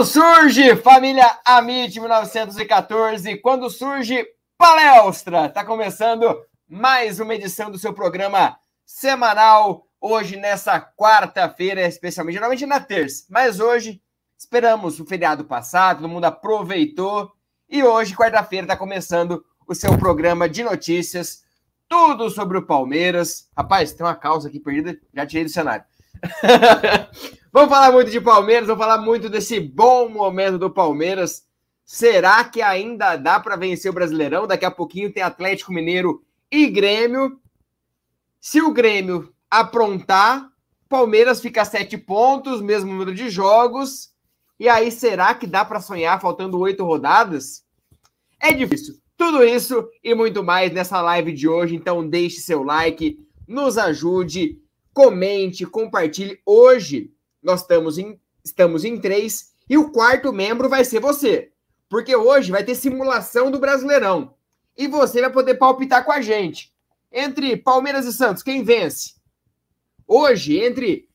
Quando surge família Amit 1914, quando surge Palestra, está começando mais uma edição do seu programa semanal. Hoje, nessa quarta-feira, especialmente, geralmente na terça, mas hoje esperamos o feriado passar, todo mundo aproveitou. E hoje, quarta-feira, está começando o seu programa de notícias, tudo sobre o Palmeiras. Rapaz, tem uma causa aqui perdida, já tirei do cenário. vamos falar muito de Palmeiras, vamos falar muito desse bom momento do Palmeiras. Será que ainda dá para vencer o Brasileirão? Daqui a pouquinho tem Atlético Mineiro e Grêmio. Se o Grêmio aprontar, Palmeiras fica sete pontos, mesmo número de jogos. E aí, será que dá para sonhar faltando oito rodadas? É difícil. Tudo isso e muito mais nessa live de hoje. Então, deixe seu like, nos ajude comente, compartilhe. Hoje nós estamos em, estamos em três e o quarto membro vai ser você. Porque hoje vai ter simulação do Brasileirão. E você vai poder palpitar com a gente. Entre Palmeiras e Santos, quem vence? Hoje, entre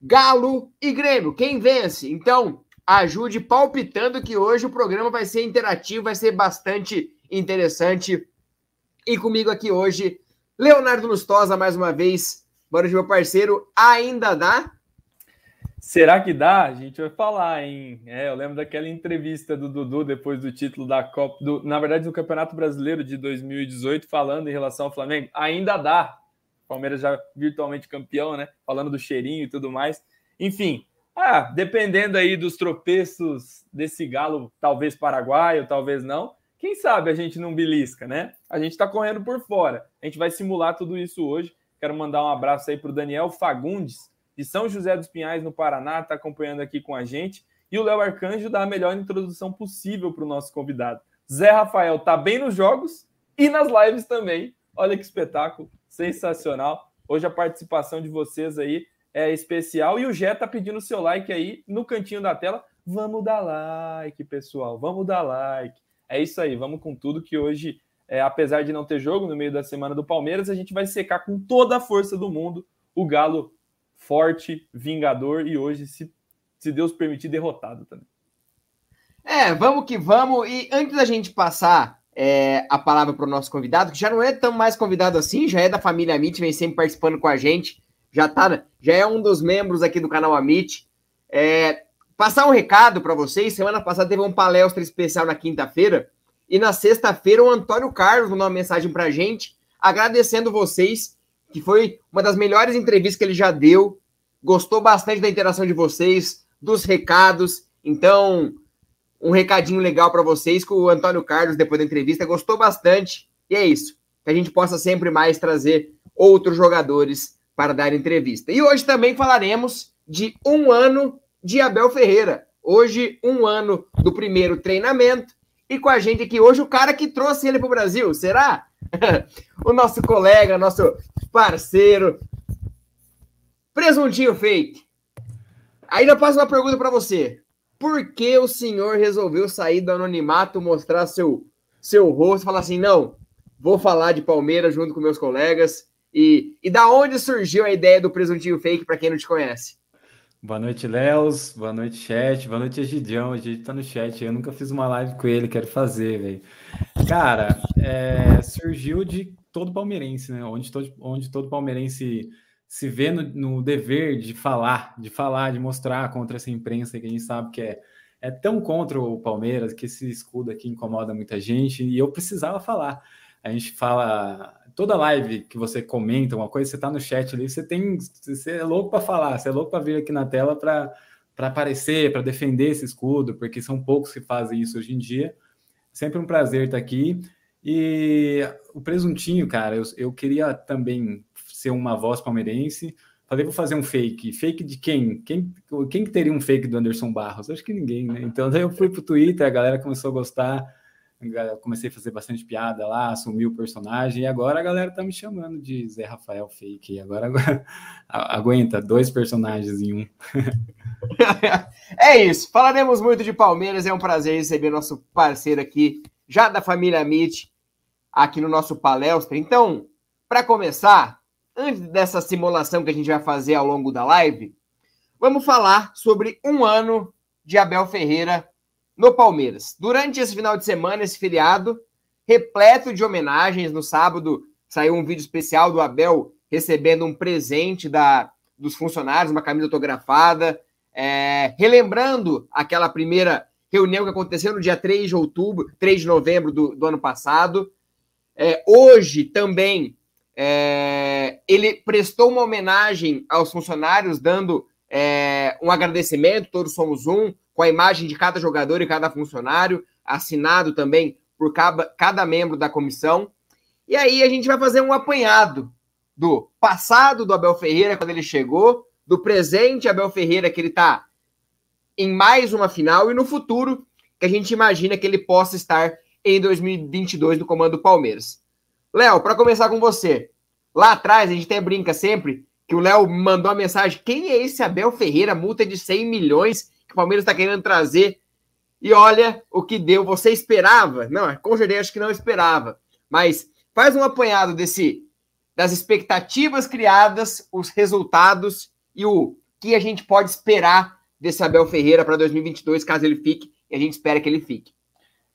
Galo e Grêmio, quem vence? Então, ajude palpitando que hoje o programa vai ser interativo, vai ser bastante interessante. E comigo aqui hoje, Leonardo Lustosa, mais uma vez, Bora de meu parceiro, ainda dá? Será que dá? A gente vai falar, hein? É, eu lembro daquela entrevista do Dudu depois do título da Copa, do, na verdade, do Campeonato Brasileiro de 2018, falando em relação ao Flamengo. Ainda dá. Palmeiras já virtualmente campeão, né? Falando do cheirinho e tudo mais. Enfim, ah, dependendo aí dos tropeços desse galo, talvez paraguaio, talvez não. Quem sabe a gente não belisca, né? A gente tá correndo por fora. A gente vai simular tudo isso hoje. Quero mandar um abraço aí para o Daniel Fagundes, de São José dos Pinhais, no Paraná, está acompanhando aqui com a gente. E o Léo Arcanjo dá a melhor introdução possível para o nosso convidado. Zé Rafael tá bem nos jogos e nas lives também. Olha que espetáculo, sensacional. Hoje a participação de vocês aí é especial e o Gé tá pedindo seu like aí no cantinho da tela. Vamos dar like, pessoal, vamos dar like. É isso aí, vamos com tudo que hoje é, apesar de não ter jogo no meio da semana do Palmeiras, a gente vai secar com toda a força do mundo o Galo forte, vingador e hoje, se, se Deus permitir, derrotado também. É, vamos que vamos. E antes da gente passar é, a palavra para o nosso convidado, que já não é tão mais convidado assim, já é da família Amit, vem sempre participando com a gente, já tá, já é um dos membros aqui do canal Amit. É, passar um recado para vocês. Semana passada teve um palestra especial na quinta-feira e na sexta-feira, o Antônio Carlos mandou uma mensagem para a gente, agradecendo vocês, que foi uma das melhores entrevistas que ele já deu. Gostou bastante da interação de vocês, dos recados. Então, um recadinho legal para vocês com o Antônio Carlos depois da entrevista. Gostou bastante. E é isso. Que a gente possa sempre mais trazer outros jogadores para dar entrevista. E hoje também falaremos de um ano de Abel Ferreira. Hoje, um ano do primeiro treinamento e com a gente aqui hoje o cara que trouxe ele para o Brasil, será? o nosso colega, nosso parceiro, Presuntinho Fake. Eu passo uma pergunta para você. Por que o senhor resolveu sair do anonimato, mostrar seu, seu rosto falar assim, não, vou falar de Palmeiras junto com meus colegas? E, e da onde surgiu a ideia do presuntinho fake, para quem não te conhece? Boa noite, Léos. Boa noite, chat. Boa noite, Egidião. A gente tá no chat. Eu nunca fiz uma live com ele, quero fazer, velho. Cara, é, surgiu de todo palmeirense, né? Onde todo, onde todo palmeirense se vê no, no, dever de falar, de falar, de mostrar contra essa imprensa que a gente sabe que é, é tão contra o Palmeiras, que esse escudo aqui incomoda muita gente, e eu precisava falar. A gente fala, toda live que você comenta uma coisa, você tá no chat ali, você tem, você é louco para falar, você é louco para vir aqui na tela para para aparecer, para defender esse escudo, porque são poucos que fazem isso hoje em dia. Sempre um prazer estar aqui. E o presuntinho, cara, eu, eu queria também ser uma voz palmeirense. Falei, vou fazer um fake. Fake de quem? Quem, quem que teria um fake do Anderson Barros? Acho que ninguém, né? Então daí eu fui pro Twitter, a galera começou a gostar. Comecei a fazer bastante piada lá, assumi o personagem, e agora a galera tá me chamando de Zé Rafael Fake. Agora, agora aguenta, dois personagens em um. é isso. Falaremos muito de Palmeiras. É um prazer receber nosso parceiro aqui, já da família Amit, aqui no nosso palestra. Então, para começar, antes dessa simulação que a gente vai fazer ao longo da live, vamos falar sobre um ano de Abel Ferreira no Palmeiras. Durante esse final de semana, esse feriado, repleto de homenagens, no sábado saiu um vídeo especial do Abel recebendo um presente da, dos funcionários, uma camisa autografada, é, relembrando aquela primeira reunião que aconteceu no dia 3 de outubro, 3 de novembro do, do ano passado. É, hoje também é, ele prestou uma homenagem aos funcionários, dando é, um agradecimento, todos somos um, com a imagem de cada jogador e cada funcionário, assinado também por cada, cada membro da comissão. E aí a gente vai fazer um apanhado do passado do Abel Ferreira, quando ele chegou, do presente Abel Ferreira, que ele está em mais uma final, e no futuro, que a gente imagina que ele possa estar em 2022 no comando do Palmeiras. Léo, para começar com você. Lá atrás, a gente até brinca sempre que o Léo mandou a mensagem: quem é esse Abel Ferreira? Multa de 100 milhões que o Palmeiras está querendo trazer. E olha o que deu. Você esperava? Não, com certeza acho que não esperava. Mas faz um apanhado desse das expectativas criadas, os resultados e o que a gente pode esperar desse Abel Ferreira para 2022, caso ele fique, e a gente espera que ele fique.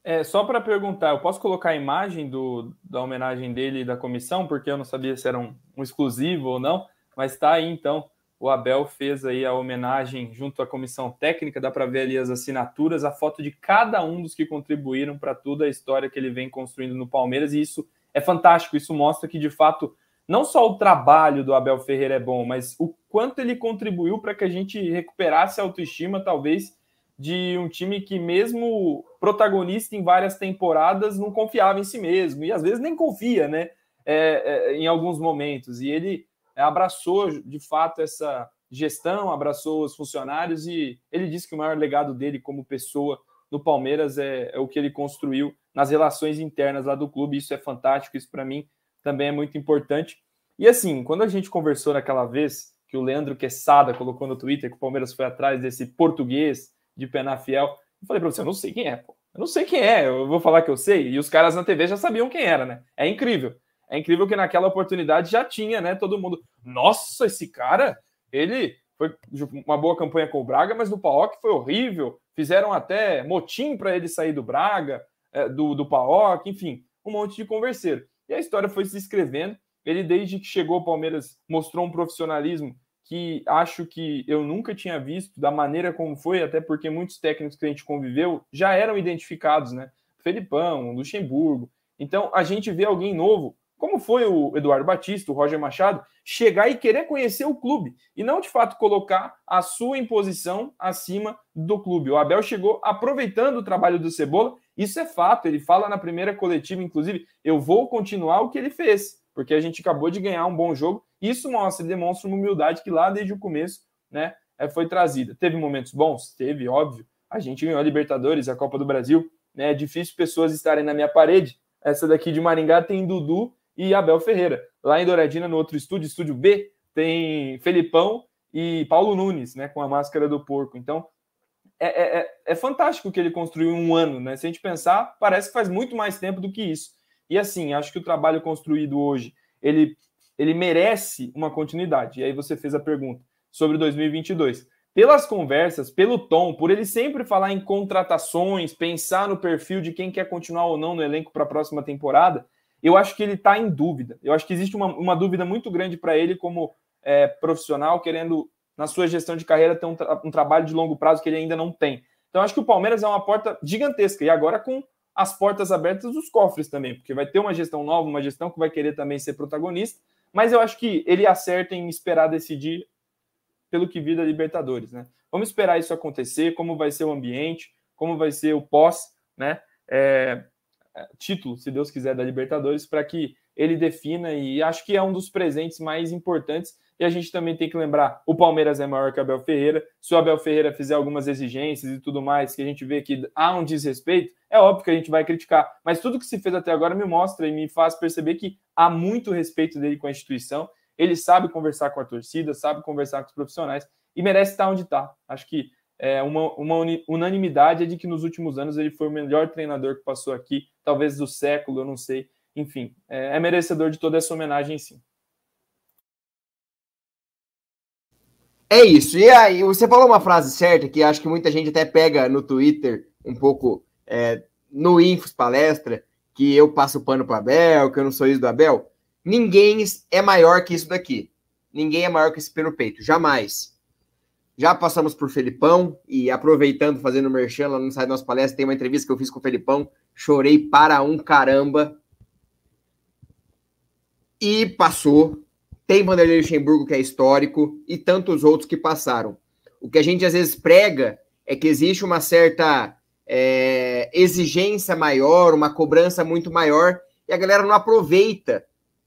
É, só para perguntar, eu posso colocar a imagem do, da homenagem dele e da comissão, porque eu não sabia se era um, um exclusivo ou não, mas está aí então. O Abel fez aí a homenagem junto à comissão técnica, dá para ver ali as assinaturas, a foto de cada um dos que contribuíram para toda a história que ele vem construindo no Palmeiras, e isso é fantástico, isso mostra que de fato não só o trabalho do Abel Ferreira é bom, mas o quanto ele contribuiu para que a gente recuperasse a autoestima, talvez, de um time que, mesmo protagonista em várias temporadas, não confiava em si mesmo, e às vezes nem confia, né? É, é, em alguns momentos. E ele abraçou de fato essa gestão, abraçou os funcionários e ele disse que o maior legado dele como pessoa no Palmeiras é, é o que ele construiu nas relações internas lá do clube. Isso é fantástico, isso para mim também é muito importante. E assim, quando a gente conversou naquela vez que o Leandro Quesada colocou no Twitter que o Palmeiras foi atrás desse português de Penafiel. Eu falei para você, eu não sei quem é, pô. Eu não sei quem é, eu vou falar que eu sei. E os caras na TV já sabiam quem era, né? É incrível. É incrível que naquela oportunidade já tinha, né? Todo mundo. Nossa, esse cara, ele foi uma boa campanha com o Braga, mas no Paok foi horrível. Fizeram até motim para ele sair do Braga, é, do, do Paok, enfim, um monte de converseiro. E a história foi se escrevendo. Ele, desde que chegou ao Palmeiras, mostrou um profissionalismo que acho que eu nunca tinha visto da maneira como foi, até porque muitos técnicos que a gente conviveu já eram identificados, né? Felipão, Luxemburgo. Então a gente vê alguém novo, como foi o Eduardo Batista, o Roger Machado, chegar e querer conhecer o clube e não de fato colocar a sua imposição acima do clube. O Abel chegou aproveitando o trabalho do Cebola, isso é fato. Ele fala na primeira coletiva, inclusive, eu vou continuar o que ele fez, porque a gente acabou de ganhar um bom jogo isso mostra, demonstra uma humildade que lá desde o começo, né, é, foi trazida. Teve momentos bons? Teve, óbvio. A gente ganhou a Libertadores, a Copa do Brasil. Né? É difícil pessoas estarem na minha parede. Essa daqui de Maringá tem Dudu e Abel Ferreira. Lá em Douradina, no outro estúdio, estúdio B, tem Felipão e Paulo Nunes, né, com a máscara do porco. Então, é, é, é, é fantástico o que ele construiu em um ano, né? Se a gente pensar, parece que faz muito mais tempo do que isso. E assim, acho que o trabalho construído hoje, ele, ele merece uma continuidade. E aí você fez a pergunta sobre 2022. Pelas conversas, pelo tom, por ele sempre falar em contratações, pensar no perfil de quem quer continuar ou não no elenco para a próxima temporada, eu acho que ele está em dúvida. Eu acho que existe uma, uma dúvida muito grande para ele como é, profissional, querendo na sua gestão de carreira ter um, tra um trabalho de longo prazo que ele ainda não tem. Então, acho que o Palmeiras é uma porta gigantesca, e agora com as portas abertas dos cofres também, porque vai ter uma gestão nova, uma gestão que vai querer também ser protagonista, mas eu acho que ele acerta em esperar decidir pelo que vi da Libertadores, né? Vamos esperar isso acontecer, como vai ser o ambiente, como vai ser o pós, né? É, título, se Deus quiser, da Libertadores, para que ele defina, e acho que é um dos presentes mais importantes e a gente também tem que lembrar: o Palmeiras é maior que o Abel Ferreira. Se o Abel Ferreira fizer algumas exigências e tudo mais, que a gente vê que há um desrespeito, é óbvio que a gente vai criticar. Mas tudo que se fez até agora me mostra e me faz perceber que há muito respeito dele com a instituição. Ele sabe conversar com a torcida, sabe conversar com os profissionais e merece estar onde está. Acho que é, uma, uma unanimidade é de que nos últimos anos ele foi o melhor treinador que passou aqui, talvez do século, eu não sei. Enfim, é, é merecedor de toda essa homenagem, sim. É isso. E aí, você falou uma frase certa que acho que muita gente até pega no Twitter, um pouco é, no Infos Palestra, que eu passo pano para Abel, que eu não sou isso do Abel. Ninguém é maior que isso daqui. Ninguém é maior que esse pelo peito. Jamais. Já passamos por Felipão e aproveitando, fazendo merchan lá no site da nossa palestra, tem uma entrevista que eu fiz com o Felipão. Chorei para um caramba. E passou tem Vanderlei Luxemburgo, que é histórico, e tantos outros que passaram. O que a gente às vezes prega é que existe uma certa é, exigência maior, uma cobrança muito maior, e a galera não aproveita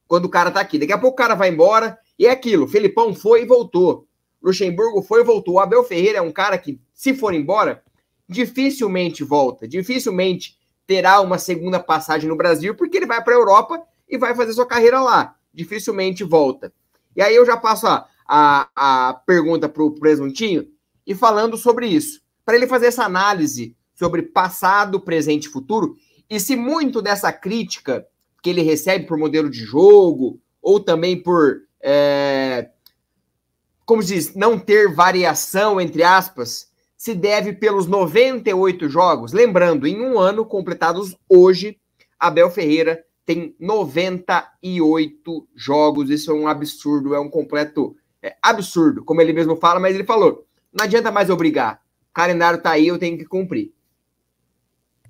quando o cara tá aqui. Daqui a pouco o cara vai embora, e é aquilo. Felipão foi e voltou. Luxemburgo foi e voltou. O Abel Ferreira é um cara que, se for embora, dificilmente volta, dificilmente terá uma segunda passagem no Brasil, porque ele vai para a Europa e vai fazer sua carreira lá dificilmente volta. E aí eu já passo a, a, a pergunta para o Presuntinho e falando sobre isso, para ele fazer essa análise sobre passado, presente e futuro, e se muito dessa crítica que ele recebe por modelo de jogo, ou também por, é, como diz, não ter variação, entre aspas, se deve pelos 98 jogos. Lembrando, em um ano, completados hoje, Abel Ferreira tem 98 jogos. Isso é um absurdo, é um completo é, absurdo, como ele mesmo fala, mas ele falou: não adianta mais obrigar. O calendário tá aí, eu tenho que cumprir.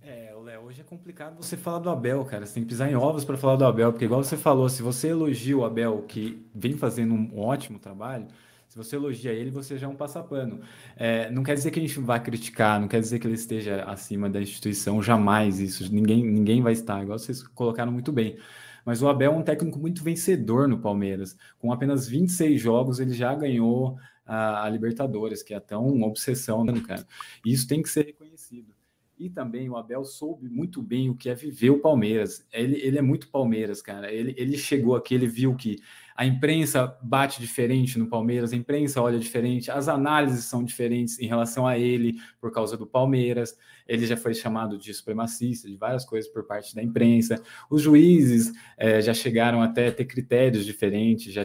É, Léo, hoje é complicado você falar do Abel, cara. Você tem que pisar em ovos para falar do Abel, porque, igual você falou, se você elogia o Abel, que vem fazendo um ótimo trabalho, se você elogia ele, você já é um passapano. É, não quer dizer que a gente vá criticar, não quer dizer que ele esteja acima da instituição, jamais isso. Ninguém, ninguém vai estar, igual vocês colocaram muito bem. Mas o Abel é um técnico muito vencedor no Palmeiras. Com apenas 26 jogos, ele já ganhou a, a Libertadores, que é tão uma obsessão, né, cara? E isso tem que ser reconhecido. E também o Abel soube muito bem o que é viver o Palmeiras. Ele, ele é muito Palmeiras, cara. Ele, ele chegou aqui, ele viu que a imprensa bate diferente no Palmeiras, a imprensa olha diferente, as análises são diferentes em relação a ele por causa do Palmeiras. Ele já foi chamado de supremacista, de várias coisas por parte da imprensa. Os juízes é, já chegaram até a ter critérios diferentes, já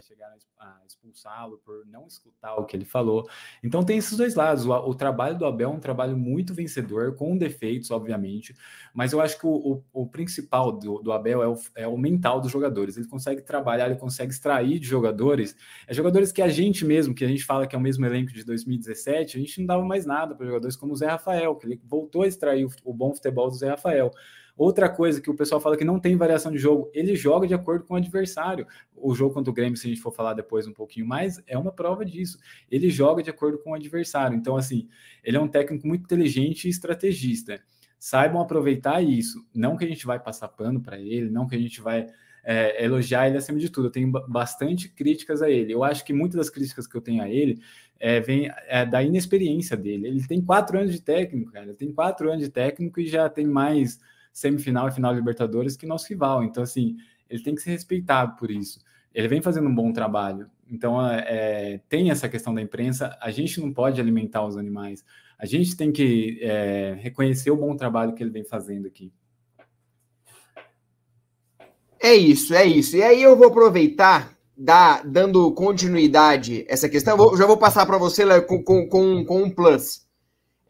por não escutar o que ele falou. Então tem esses dois lados. O, o, trabalho do Abel é um trabalho muito vencedor, com defeitos, obviamente, mas eu acho que o, o, o principal do, do Abel é o, é o, mental dos jogadores. Ele consegue trabalhar, ele consegue extrair de jogadores, é jogadores que a gente mesmo, que a gente fala que é o mesmo elenco de 2017, a gente não dava mais nada para jogadores como o Zé Rafael, que ele voltou a extrair o, o bom futebol do Zé Rafael. Outra coisa que o pessoal fala que não tem variação de jogo, ele joga de acordo com o adversário. O jogo contra o Grêmio, se a gente for falar depois um pouquinho mais, é uma prova disso. Ele joga de acordo com o adversário. Então, assim, ele é um técnico muito inteligente e estrategista. Saibam aproveitar isso. Não que a gente vai passar pano para ele, não que a gente vai é, elogiar ele acima de tudo. Eu tenho bastante críticas a ele. Eu acho que muitas das críticas que eu tenho a ele é, vem é, da inexperiência dele. Ele tem quatro anos de técnico, cara. Ele tem quatro anos de técnico e já tem mais semifinal e final de Libertadores que nosso rival. Então, assim, ele tem que ser respeitado por isso. Ele vem fazendo um bom trabalho, Então, é, é, tem essa questão da imprensa. A gente não pode alimentar os animais. A gente tem que é, reconhecer o bom trabalho que ele vem fazendo aqui. É isso, é isso. E aí eu vou aproveitar, dando continuidade a essa questão. Vou, já vou passar para você com, com, com, com um plus.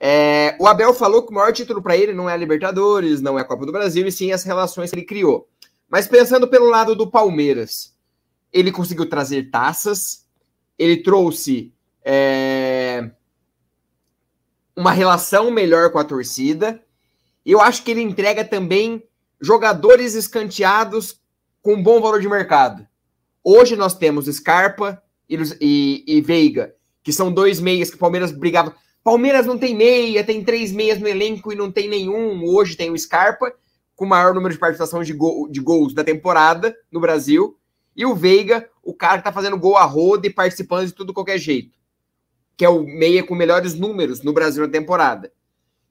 É, o Abel falou que o maior título para ele não é a Libertadores, não é a Copa do Brasil, e sim as relações que ele criou. Mas pensando pelo lado do Palmeiras, ele conseguiu trazer taças, ele trouxe é, uma relação melhor com a torcida. Eu acho que ele entrega também jogadores escanteados com bom valor de mercado. Hoje nós temos Scarpa e, e, e Veiga, que são dois meias que o Palmeiras brigava. Palmeiras não tem meia, tem três meias no elenco e não tem nenhum. Hoje tem o Scarpa, com o maior número de participações de, gol, de gols da temporada no Brasil. E o Veiga, o cara que tá fazendo gol a roda e participando de tudo qualquer jeito. Que é o meia com melhores números no Brasil na temporada.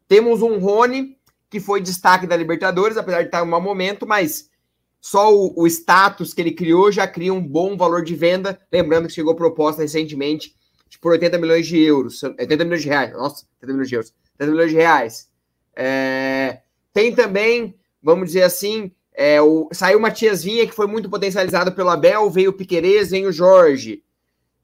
Temos um Rony, que foi destaque da Libertadores, apesar de estar em um mau momento, mas só o, o, status que ele criou já cria um bom valor de venda. Lembrando que chegou proposta recentemente por 80 milhões de euros, 80 milhões de reais, nossa, 80 milhões de euros, 80 milhões de reais. É, tem também, vamos dizer assim, é, o, saiu Matias Vinha, que foi muito potencializado pelo Abel, veio o Piquerez, veio o Jorge.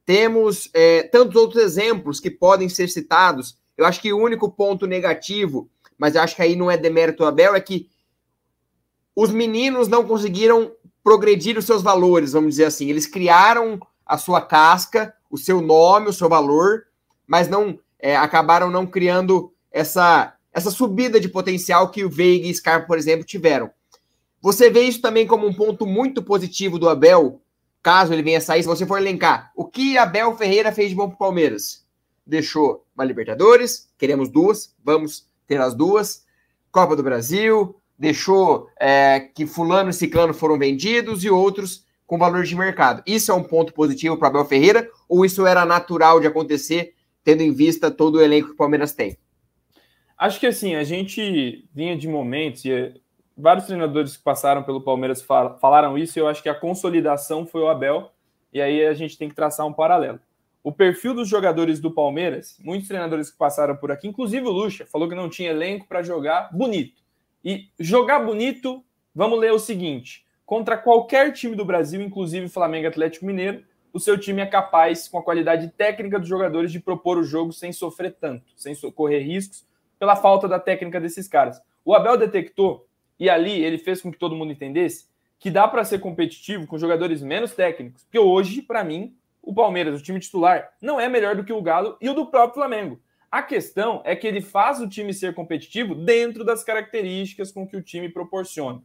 Temos é, tantos outros exemplos que podem ser citados. Eu acho que o único ponto negativo, mas eu acho que aí não é demérito do Abel, é que os meninos não conseguiram progredir os seus valores, vamos dizer assim. Eles criaram a sua casca, o seu nome, o seu valor, mas não é, acabaram não criando essa, essa subida de potencial que o Veiga e Scarpa, por exemplo, tiveram. Você vê isso também como um ponto muito positivo do Abel, caso ele venha sair, se você for elencar. O que Abel Ferreira fez de bom para o Palmeiras? Deixou uma Libertadores, queremos duas, vamos ter as duas. Copa do Brasil, deixou é, que fulano e ciclano foram vendidos e outros com valor de mercado. Isso é um ponto positivo para Abel Ferreira ou isso era natural de acontecer, tendo em vista todo o elenco que o Palmeiras tem? Acho que assim, a gente vinha de momentos, e vários treinadores que passaram pelo Palmeiras falaram isso, e eu acho que a consolidação foi o Abel, e aí a gente tem que traçar um paralelo. O perfil dos jogadores do Palmeiras, muitos treinadores que passaram por aqui, inclusive o Lucha, falou que não tinha elenco para jogar bonito. E jogar bonito, vamos ler o seguinte: contra qualquer time do Brasil, inclusive Flamengo Atlético Mineiro, o seu time é capaz, com a qualidade técnica dos jogadores, de propor o jogo sem sofrer tanto, sem correr riscos, pela falta da técnica desses caras. O Abel detectou, e ali ele fez com que todo mundo entendesse, que dá para ser competitivo com jogadores menos técnicos. Porque hoje, para mim, o Palmeiras, o time titular, não é melhor do que o Galo e o do próprio Flamengo. A questão é que ele faz o time ser competitivo dentro das características com que o time proporciona.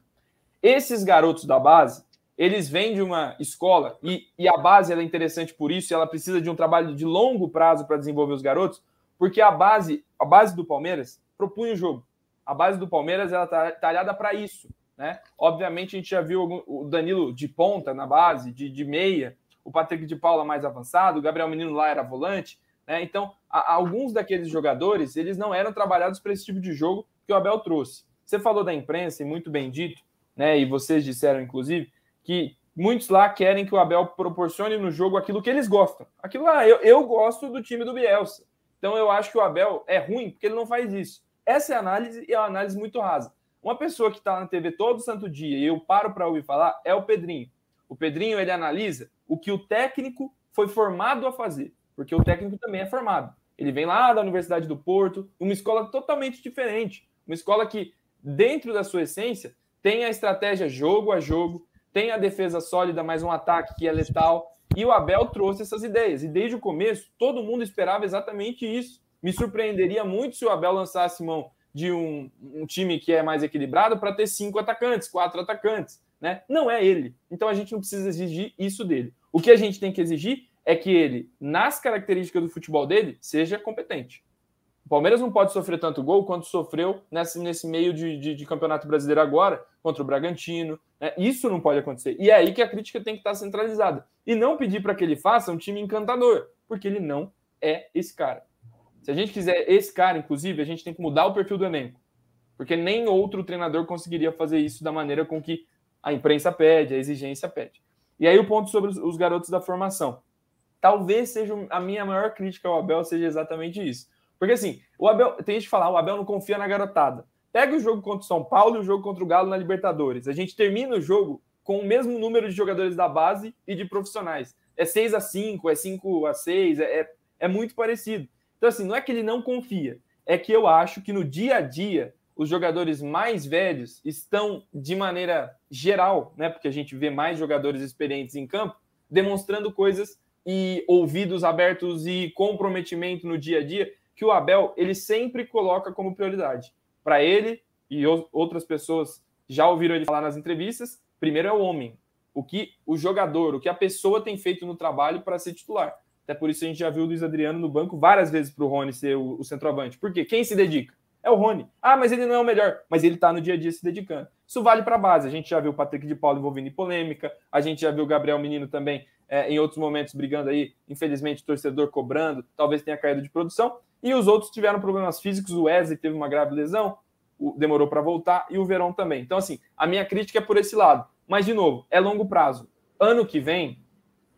Esses garotos da base, eles vêm de uma escola, e, e a base é interessante por isso, ela precisa de um trabalho de longo prazo para desenvolver os garotos, porque a base, a base do Palmeiras propunha o jogo. A base do Palmeiras ela está talhada para isso. Né? Obviamente, a gente já viu o Danilo de ponta na base, de, de meia, o Patrick de Paula mais avançado, o Gabriel Menino lá era volante. Né? Então, a, alguns daqueles jogadores, eles não eram trabalhados para esse tipo de jogo que o Abel trouxe. Você falou da imprensa, e muito bem dito, né? e vocês disseram, inclusive, que muitos lá querem que o Abel proporcione no jogo aquilo que eles gostam. Aquilo lá, ah, eu, eu gosto do time do Bielsa. Então, eu acho que o Abel é ruim porque ele não faz isso. Essa é a análise e é uma análise muito rasa. Uma pessoa que está na TV todo santo dia e eu paro para ouvir falar é o Pedrinho. O Pedrinho ele analisa o que o técnico foi formado a fazer porque o técnico também é formado. Ele vem lá da Universidade do Porto, uma escola totalmente diferente, uma escola que, dentro da sua essência, tem a estratégia jogo a jogo, tem a defesa sólida, mais um ataque que é letal. E o Abel trouxe essas ideias. E desde o começo, todo mundo esperava exatamente isso. Me surpreenderia muito se o Abel lançasse mão de um, um time que é mais equilibrado para ter cinco atacantes, quatro atacantes. Né? Não é ele. Então a gente não precisa exigir isso dele. O que a gente tem que exigir é que ele, nas características do futebol dele, seja competente. Palmeiras não pode sofrer tanto gol quanto sofreu nesse, nesse meio de, de, de campeonato brasileiro agora, contra o Bragantino. Né? Isso não pode acontecer. E é aí que a crítica tem que estar centralizada. E não pedir para que ele faça um time encantador, porque ele não é esse cara. Se a gente quiser esse cara, inclusive, a gente tem que mudar o perfil do elenco. Porque nem outro treinador conseguiria fazer isso da maneira com que a imprensa pede, a exigência pede. E aí o ponto sobre os garotos da formação. talvez seja a minha maior crítica ao Abel seja exatamente isso. Porque assim, o Abel, tem gente que falar, o Abel não confia na garotada. Pega o jogo contra o São Paulo e o jogo contra o Galo na Libertadores. A gente termina o jogo com o mesmo número de jogadores da base e de profissionais. É 6 a 5 é 5 a 6 é, é, é muito parecido. Então, assim, não é que ele não confia, é que eu acho que no dia a dia os jogadores mais velhos estão, de maneira geral, né? Porque a gente vê mais jogadores experientes em campo, demonstrando coisas e ouvidos abertos e comprometimento no dia a dia que o Abel ele sempre coloca como prioridade. Para ele e outras pessoas já ouviram ele falar nas entrevistas, primeiro é o homem, o que o jogador, o que a pessoa tem feito no trabalho para ser titular. Até por isso a gente já viu o Luiz Adriano no banco várias vezes para o Rony ser o, o centroavante. Por quê? Quem se dedica? É o Rony. Ah, mas ele não é o melhor. Mas ele está no dia a dia se dedicando. Isso vale para a base. A gente já viu o Patrick de Paulo envolvido em polêmica. A gente já viu o Gabriel Menino também é, em outros momentos brigando aí. Infelizmente, torcedor cobrando. Talvez tenha caído de produção. E os outros tiveram problemas físicos. O Wesley teve uma grave lesão. demorou para voltar. E o Verão também. Então, assim, a minha crítica é por esse lado. Mas, de novo, é longo prazo. Ano que vem,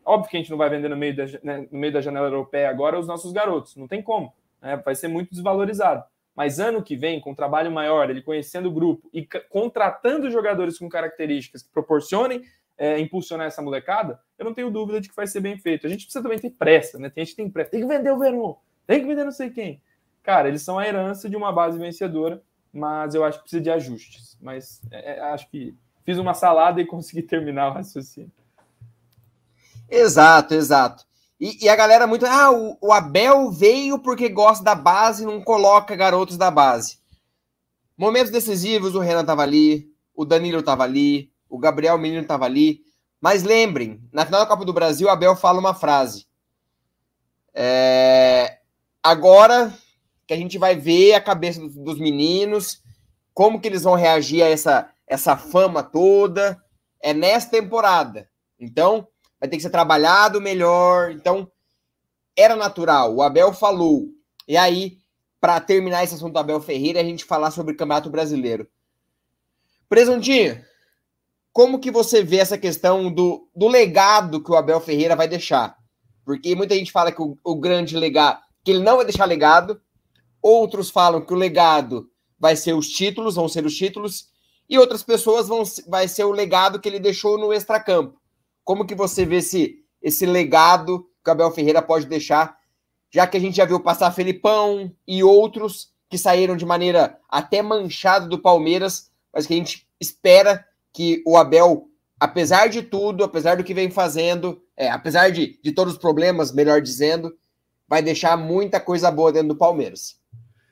óbvio que a gente não vai vender no meio da, né, no meio da janela europeia agora os nossos garotos. Não tem como. Né? Vai ser muito desvalorizado. Mas ano que vem, com um trabalho maior, ele conhecendo o grupo e contratando jogadores com características que proporcionem é, impulsionar essa molecada, eu não tenho dúvida de que vai ser bem feito. A gente precisa também ter pressa, né? Tem gente tem pressa. Tem que vender o Verão, tem que vender não sei quem. Cara, eles são a herança de uma base vencedora, mas eu acho que precisa de ajustes. Mas é, é acho que fiz uma salada e consegui terminar o raciocínio. Exato, exato. E, e a galera muito. Ah, o, o, Abel veio porque gosta da base e não coloca garotos da base. Momentos decisivos, o Renan tava ali, o Danilo tava ali, o Gabriel Menino tava ali. Mas lembrem, na final da Copa do Brasil, o Abel fala uma frase. É, agora que a gente vai ver a cabeça dos, meninos, como que eles vão reagir a essa essa fama toda é nessa temporada. Então, vai ter que ser trabalhado melhor. Então, era natural. O Abel falou. E aí, para terminar esse assunto do Abel Ferreira, a gente falar sobre o Campeonato Brasileiro. Presuntinho, como que você vê essa questão do, do legado que o Abel Ferreira vai deixar? Porque muita gente fala que o, o grande legado, que ele não vai deixar legado. Outros falam que o legado vai ser os títulos, vão ser os títulos e outras pessoas vão vai ser o legado que ele deixou no extracampo. Como que você vê esse, esse legado que o Abel Ferreira pode deixar, já que a gente já viu passar Felipão e outros que saíram de maneira até manchada do Palmeiras, mas que a gente espera que o Abel, apesar de tudo, apesar do que vem fazendo, é, apesar de, de todos os problemas, melhor dizendo, vai deixar muita coisa boa dentro do Palmeiras.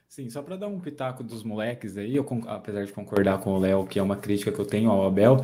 Sim, só para dar um pitaco dos moleques aí, eu, apesar de concordar com o Léo, que é uma crítica que eu tenho ao Abel,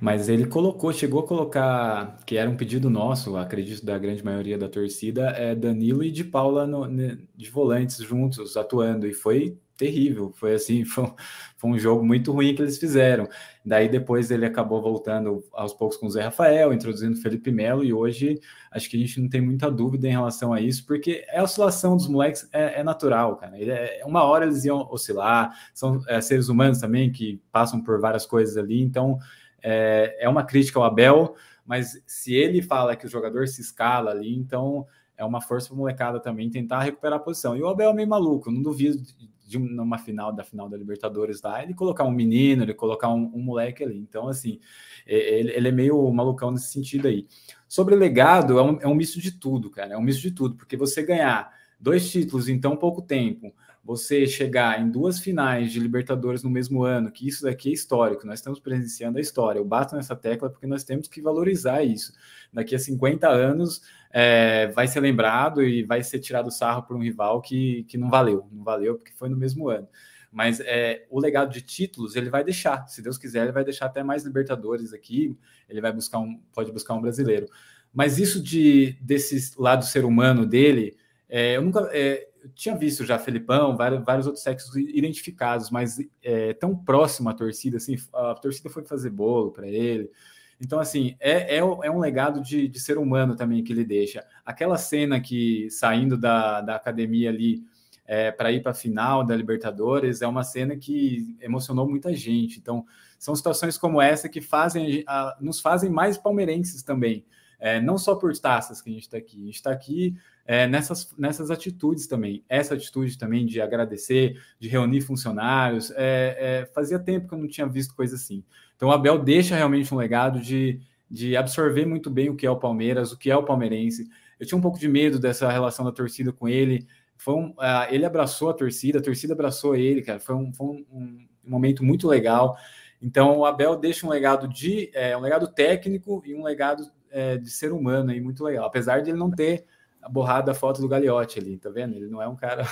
mas ele colocou, chegou a colocar, que era um pedido nosso, acredito, da grande maioria da torcida, é Danilo e de Paula no, de volantes juntos, atuando, e foi terrível. Foi assim, foi foi um, jogo muito ruim que eles fizeram. Daí depois ele acabou voltando aos poucos com o Zé Rafael, introduzindo Felipe Melo, e hoje acho que a gente não tem muita dúvida em relação a isso, porque a oscilação dos moleques é, é natural, cara. É, uma hora eles iam oscilar, são é, seres humanos também que passam por várias coisas ali, então é, é uma crítica ao Abel, mas se ele fala que o jogador se escala ali, então é uma força para molecada também tentar recuperar a posição. E o Abel é meio maluco, não duvido de numa final da final da Libertadores lá, ele colocar um menino, ele colocar um, um moleque ali. Então, assim, ele, ele, é meio malucão nesse sentido aí. Sobre legado, é um, é um misto de tudo, cara. É um misto de tudo, porque você ganhar dois títulos em tão pouco tempo, você chegar em duas finais de Libertadores no mesmo ano, que isso daqui é histórico, nós estamos presenciando a história. Eu bato nessa tecla porque nós temos que valorizar isso. Daqui a 50 anos é, vai ser lembrado e vai ser tirado sarro por um rival que, que não valeu, não valeu porque foi no mesmo ano. Mas é, o legado de títulos ele vai deixar, se Deus quiser, ele vai deixar até mais Libertadores aqui, ele vai buscar um, pode buscar um brasileiro. Mas isso de desse lado ser humano dele, é, eu nunca. É, eu tinha visto já Felipão, vários, vários outros sexos identificados, mas é, tão próximo à torcida, assim, a torcida foi fazer bolo para ele. Então, assim, é, é, é um legado de, de, ser humano também que ele deixa. Aquela cena que saindo da, da academia ali é, para ir para a final da Libertadores é uma cena que emocionou muita gente. Então, são situações como essa que fazem a, nos fazem mais palmeirenses também. É, não só por taças que a gente está aqui, a gente está aqui é, nessas, nessas atitudes também. Essa atitude também de agradecer, de reunir funcionários. É, é, fazia tempo que eu não tinha visto coisa assim. Então, o Abel deixa realmente um legado de, de absorver muito bem o que é o Palmeiras, o que é o palmeirense. Eu tinha um pouco de medo dessa relação da torcida com ele. Foi um, uh, ele abraçou a torcida, a torcida abraçou ele, cara. Foi um, foi um, um momento muito legal. Então, o Abel deixa um legado de é, um legado técnico e um legado é, de ser humano aí muito legal. Apesar de ele não ter borrado a foto do Gagliotti ali, tá vendo? Ele não é um cara.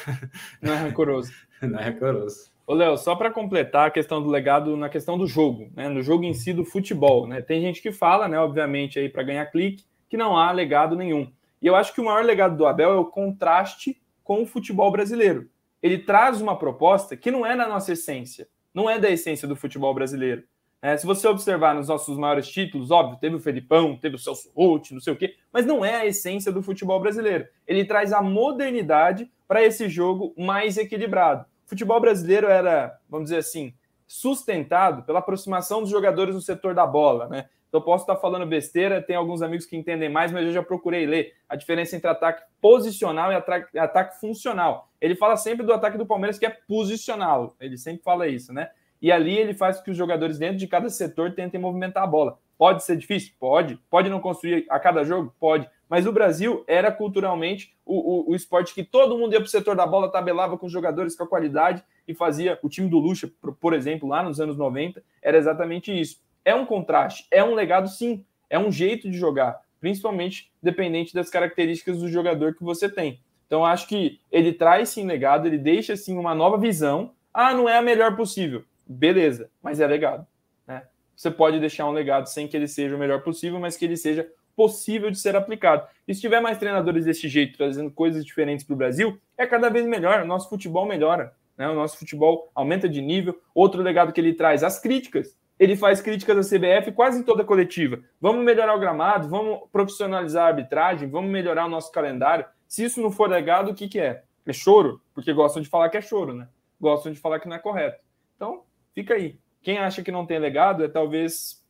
Não é rancoroso. não é rancoroso. Ô, Léo, só para completar a questão do legado na questão do jogo, né? No jogo em si do futebol, né? Tem gente que fala, né, obviamente, aí para ganhar clique, que não há legado nenhum. E eu acho que o maior legado do Abel é o contraste com o futebol brasileiro. Ele traz uma proposta que não é na nossa essência, não é da essência do futebol brasileiro. É, se você observar nos nossos maiores títulos, óbvio, teve o Felipão, teve o Celso Roth, não sei o quê, mas não é a essência do futebol brasileiro. Ele traz a modernidade para esse jogo mais equilibrado. O futebol brasileiro era, vamos dizer assim, sustentado pela aproximação dos jogadores no setor da bola, né? Então, posso estar falando besteira, tem alguns amigos que entendem mais, mas eu já procurei ler a diferença entre ataque posicional e ataque, ataque funcional. Ele fala sempre do ataque do Palmeiras que é posicional, ele sempre fala isso, né? E ali ele faz que os jogadores dentro de cada setor tentem movimentar a bola. Pode ser difícil? Pode. Pode não construir a cada jogo? Pode. Mas o Brasil era culturalmente o, o, o esporte que todo mundo ia para o setor da bola, tabelava com os jogadores com a qualidade e fazia o time do Lucha, por, por exemplo, lá nos anos 90, era exatamente isso. É um contraste, é um legado, sim, é um jeito de jogar, principalmente dependente das características do jogador que você tem. Então, acho que ele traz sim legado, ele deixa sim uma nova visão. Ah, não é a melhor possível beleza, mas é legado. Né? Você pode deixar um legado sem que ele seja o melhor possível, mas que ele seja possível de ser aplicado. E se tiver mais treinadores desse jeito, trazendo coisas diferentes para o Brasil, é cada vez melhor. O nosso futebol melhora. Né? O nosso futebol aumenta de nível. Outro legado que ele traz, as críticas. Ele faz críticas à CBF quase em toda coletiva. Vamos melhorar o gramado, vamos profissionalizar a arbitragem, vamos melhorar o nosso calendário. Se isso não for legado, o que, que é? É choro? Porque gostam de falar que é choro, né? Gostam de falar que não é correto. Então, Fica aí. Quem acha que não tem legado é talvez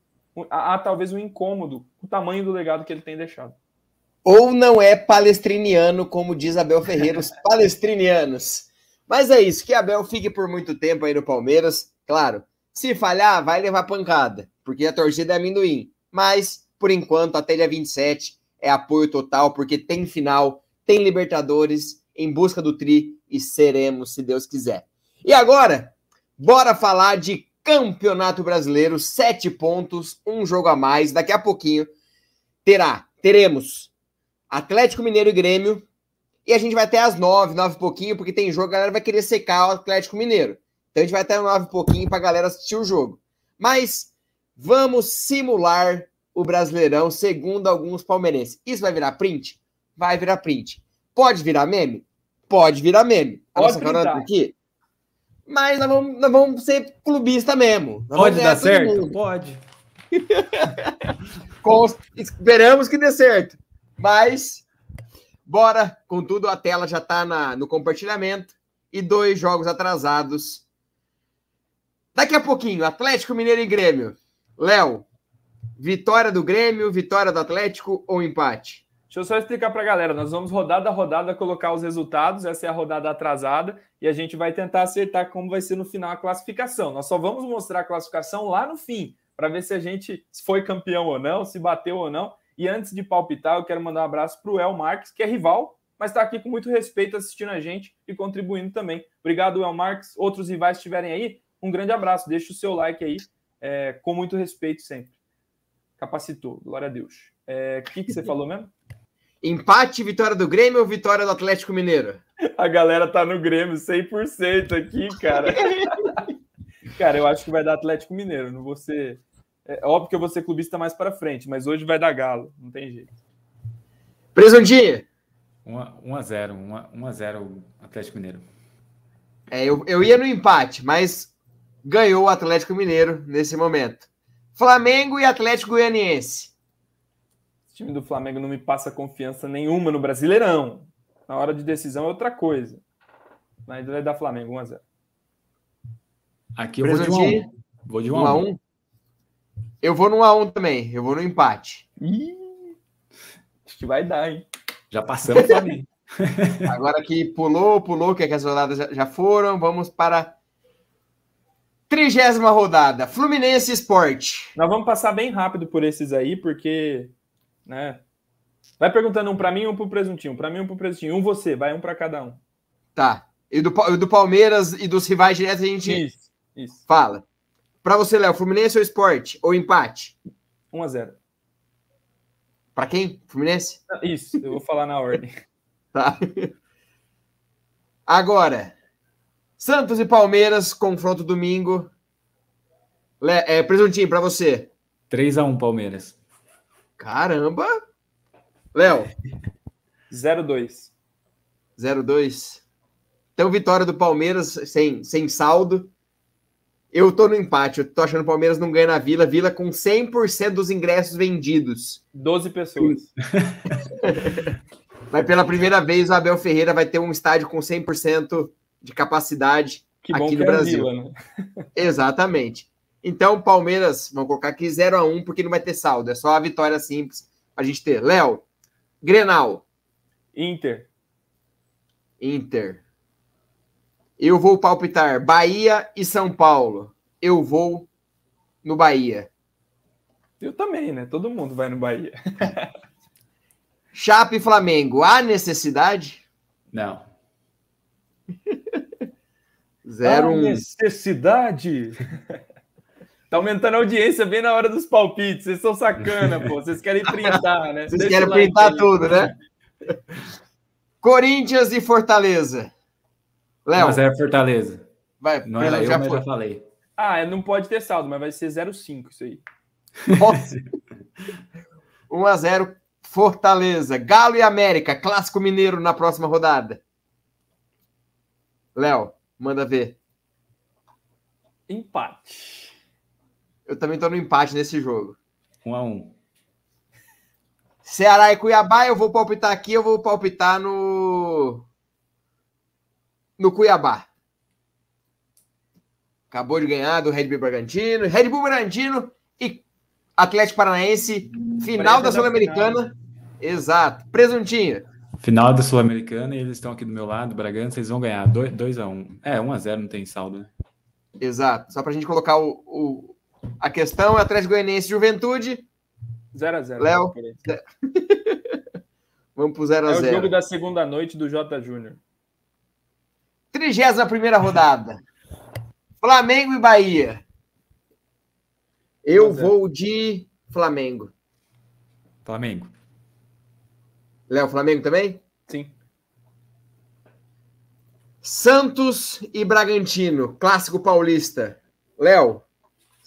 há talvez um incômodo o tamanho do legado que ele tem deixado. Ou não é palestriniano, como diz Abel Ferreira, os palestrinianos. Mas é isso, que Abel fique por muito tempo aí no Palmeiras. Claro, se falhar, vai levar pancada, porque a torcida é amendoim. Mas, por enquanto, até dia 27 é apoio total, porque tem final, tem Libertadores, em busca do Tri e seremos, se Deus quiser. E agora, Bora falar de Campeonato Brasileiro, sete pontos, um jogo a mais. Daqui a pouquinho terá, teremos Atlético Mineiro e Grêmio. E a gente vai até às nove, nove e pouquinho, porque tem jogo, a galera vai querer secar o Atlético Mineiro. Então a gente vai até nove e pouquinho para a galera assistir o jogo. Mas vamos simular o Brasileirão, segundo alguns palmeirenses. Isso vai virar print? Vai virar print. Pode virar meme? Pode virar meme. A Pode nossa aqui mas nós vamos, nós vamos ser clubista mesmo. Nós Pode dar certo? Mundo. Pode. esperamos que dê certo. Mas, bora. Contudo, a tela já está no compartilhamento. E dois jogos atrasados. Daqui a pouquinho, Atlético Mineiro e Grêmio. Léo, vitória do Grêmio, vitória do Atlético ou empate? Deixa eu só explicar para a galera. Nós vamos rodada a rodada colocar os resultados. Essa é a rodada atrasada e a gente vai tentar acertar como vai ser no final a classificação. Nós só vamos mostrar a classificação lá no fim para ver se a gente foi campeão ou não, se bateu ou não. E antes de palpitar, eu quero mandar um abraço para o El Marques, que é rival, mas está aqui com muito respeito assistindo a gente e contribuindo também. Obrigado, El Marques. Outros rivais estiverem aí, um grande abraço. Deixa o seu like aí, é, com muito respeito sempre. Capacitou, glória a Deus. O é, que, que você falou mesmo? Empate, vitória do Grêmio ou vitória do Atlético Mineiro? A galera tá no Grêmio 100% aqui, cara. cara, eu acho que vai dar Atlético Mineiro. Não vou ser. É óbvio que eu vou ser clubista mais para frente, mas hoje vai dar Galo. Não tem jeito. Presuntinho. 1x0. 1x0 Atlético Mineiro. É, eu, eu ia no empate, mas ganhou o Atlético Mineiro nesse momento. Flamengo e Atlético Goianiense. O time do Flamengo não me passa confiança nenhuma no Brasileirão. Na hora de decisão é outra coisa. Mas vai dar Flamengo 1x0. Aqui eu vou de 1x1. Vou de 1x1. Eu vou no 1x1 também. Eu vou no empate. Ih, Acho que vai dar, hein? Já passamos o Flamengo. Agora que pulou, pulou, que, é que as rodadas já, já foram, vamos para trigésima rodada. Fluminense Esporte. Nós vamos passar bem rápido por esses aí, porque, né? Vai perguntando um para mim, um pro presuntinho. Para mim, um pro presuntinho. Um você, vai um para cada um. Tá. E do, do Palmeiras e dos rivais diretos a gente Isso, isso. fala. Para você, Léo, Fluminense ou Esporte? Ou empate? 1 a 0 Para quem? Fluminense? Isso, eu vou falar na ordem. Tá. Agora, Santos e Palmeiras, confronto domingo. Le, é, Presuntinho, para você. 3x1 Palmeiras. Caramba! Léo, 0-2. 0-2. Então, vitória do Palmeiras sem, sem saldo. Eu tô no empate. Eu tô achando que o Palmeiras não ganha na Vila. Vila com 100% dos ingressos vendidos. 12 pessoas. Mas pela primeira vez o Abel Ferreira vai ter um estádio com 100% de capacidade Que bom aqui que no é Brasil. Vila, né? Exatamente. Então, Palmeiras, vamos colocar aqui 0 a 1 porque não vai ter saldo. É só a vitória simples a gente ter. Léo, Grenal, Inter. Inter. Eu vou palpitar Bahia e São Paulo. Eu vou no Bahia. Eu também, né? Todo mundo vai no Bahia. Chape e Flamengo. Há necessidade? Não. 0 Ah, 1 necessidade. Tá aumentando a audiência bem na hora dos palpites. Vocês são sacana, pô. Vocês querem printar, né? Vocês Deixa querem printar aí. tudo, né? Corinthians e Fortaleza. Léo, 1x0 Fortaleza. vai, Não era eu, já mas foi. já falei. Ah, não pode ter saldo, mas vai ser 0,5 isso aí. Nossa. 1 a 0 Fortaleza. Galo e América, clássico mineiro na próxima rodada. Léo, manda ver. Empate. Eu também tô no empate nesse jogo. 1x1. Ceará e Cuiabá, eu vou palpitar aqui, eu vou palpitar no no Cuiabá. Acabou de ganhar do Red Bull Bragantino, Red Bull Bragantino e Atlético Paranaense, final Prévia da Sul-Americana. Exato. Presuntinho. Final da Sul-Americana e eles estão aqui do meu lado, Bragança, eles vão ganhar 2x1. É, 1x0 não tem saldo, né? Exato. Só pra gente colocar o, o- a questão, Atlético Goianiense e Juventude. 0x0. Léo. Vamos pro 0 É o 0 jogo da segunda noite do J Júnior. 31 primeira rodada. Flamengo e Bahia. Eu 1 a 0. vou de Flamengo. Flamengo. Léo, Flamengo também? Sim. Santos e Bragantino, clássico paulista. Léo,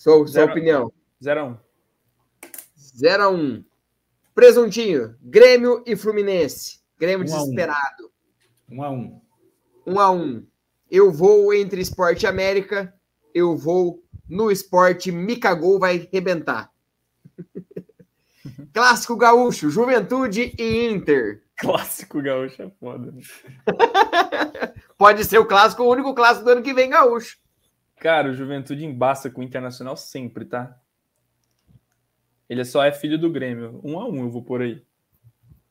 sua, sua Zero- opinião. 0x1. 0 a 1 Presuntinho, Grêmio e Fluminense. Grêmio 1 a 1. desesperado. 1x1. 1 a 1 Eu vou entre Esporte América. Eu vou no Esporte. Micagol vai rebentar. Clássico gaúcho, Juventude e Inter. Clássico gaúcho é foda. né? Pode ser o clássico, o único clássico do ano que vem, gaúcho. Cara, o Juventude embaça com o Internacional sempre, tá? Ele só é filho do Grêmio. 1x1 eu vou por aí.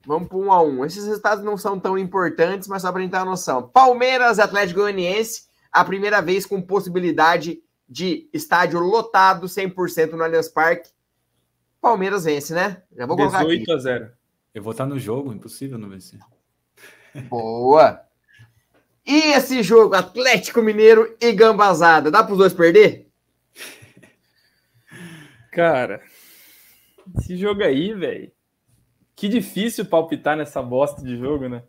Vamos para 1 a 1 Esses resultados não são tão importantes, mas só para a gente ter uma noção. Palmeiras, Atlético Goianiense, a primeira vez com possibilidade de estádio lotado 100% no Allianz Parque. Palmeiras vence, né? Já vou colocar aqui. 18 a 0. Eu vou estar no jogo, impossível não vencer. Boa. E esse jogo, Atlético Mineiro e Gambazada, dá para os dois perder? Cara, esse jogo aí, velho. Que difícil palpitar nessa bosta de jogo, né?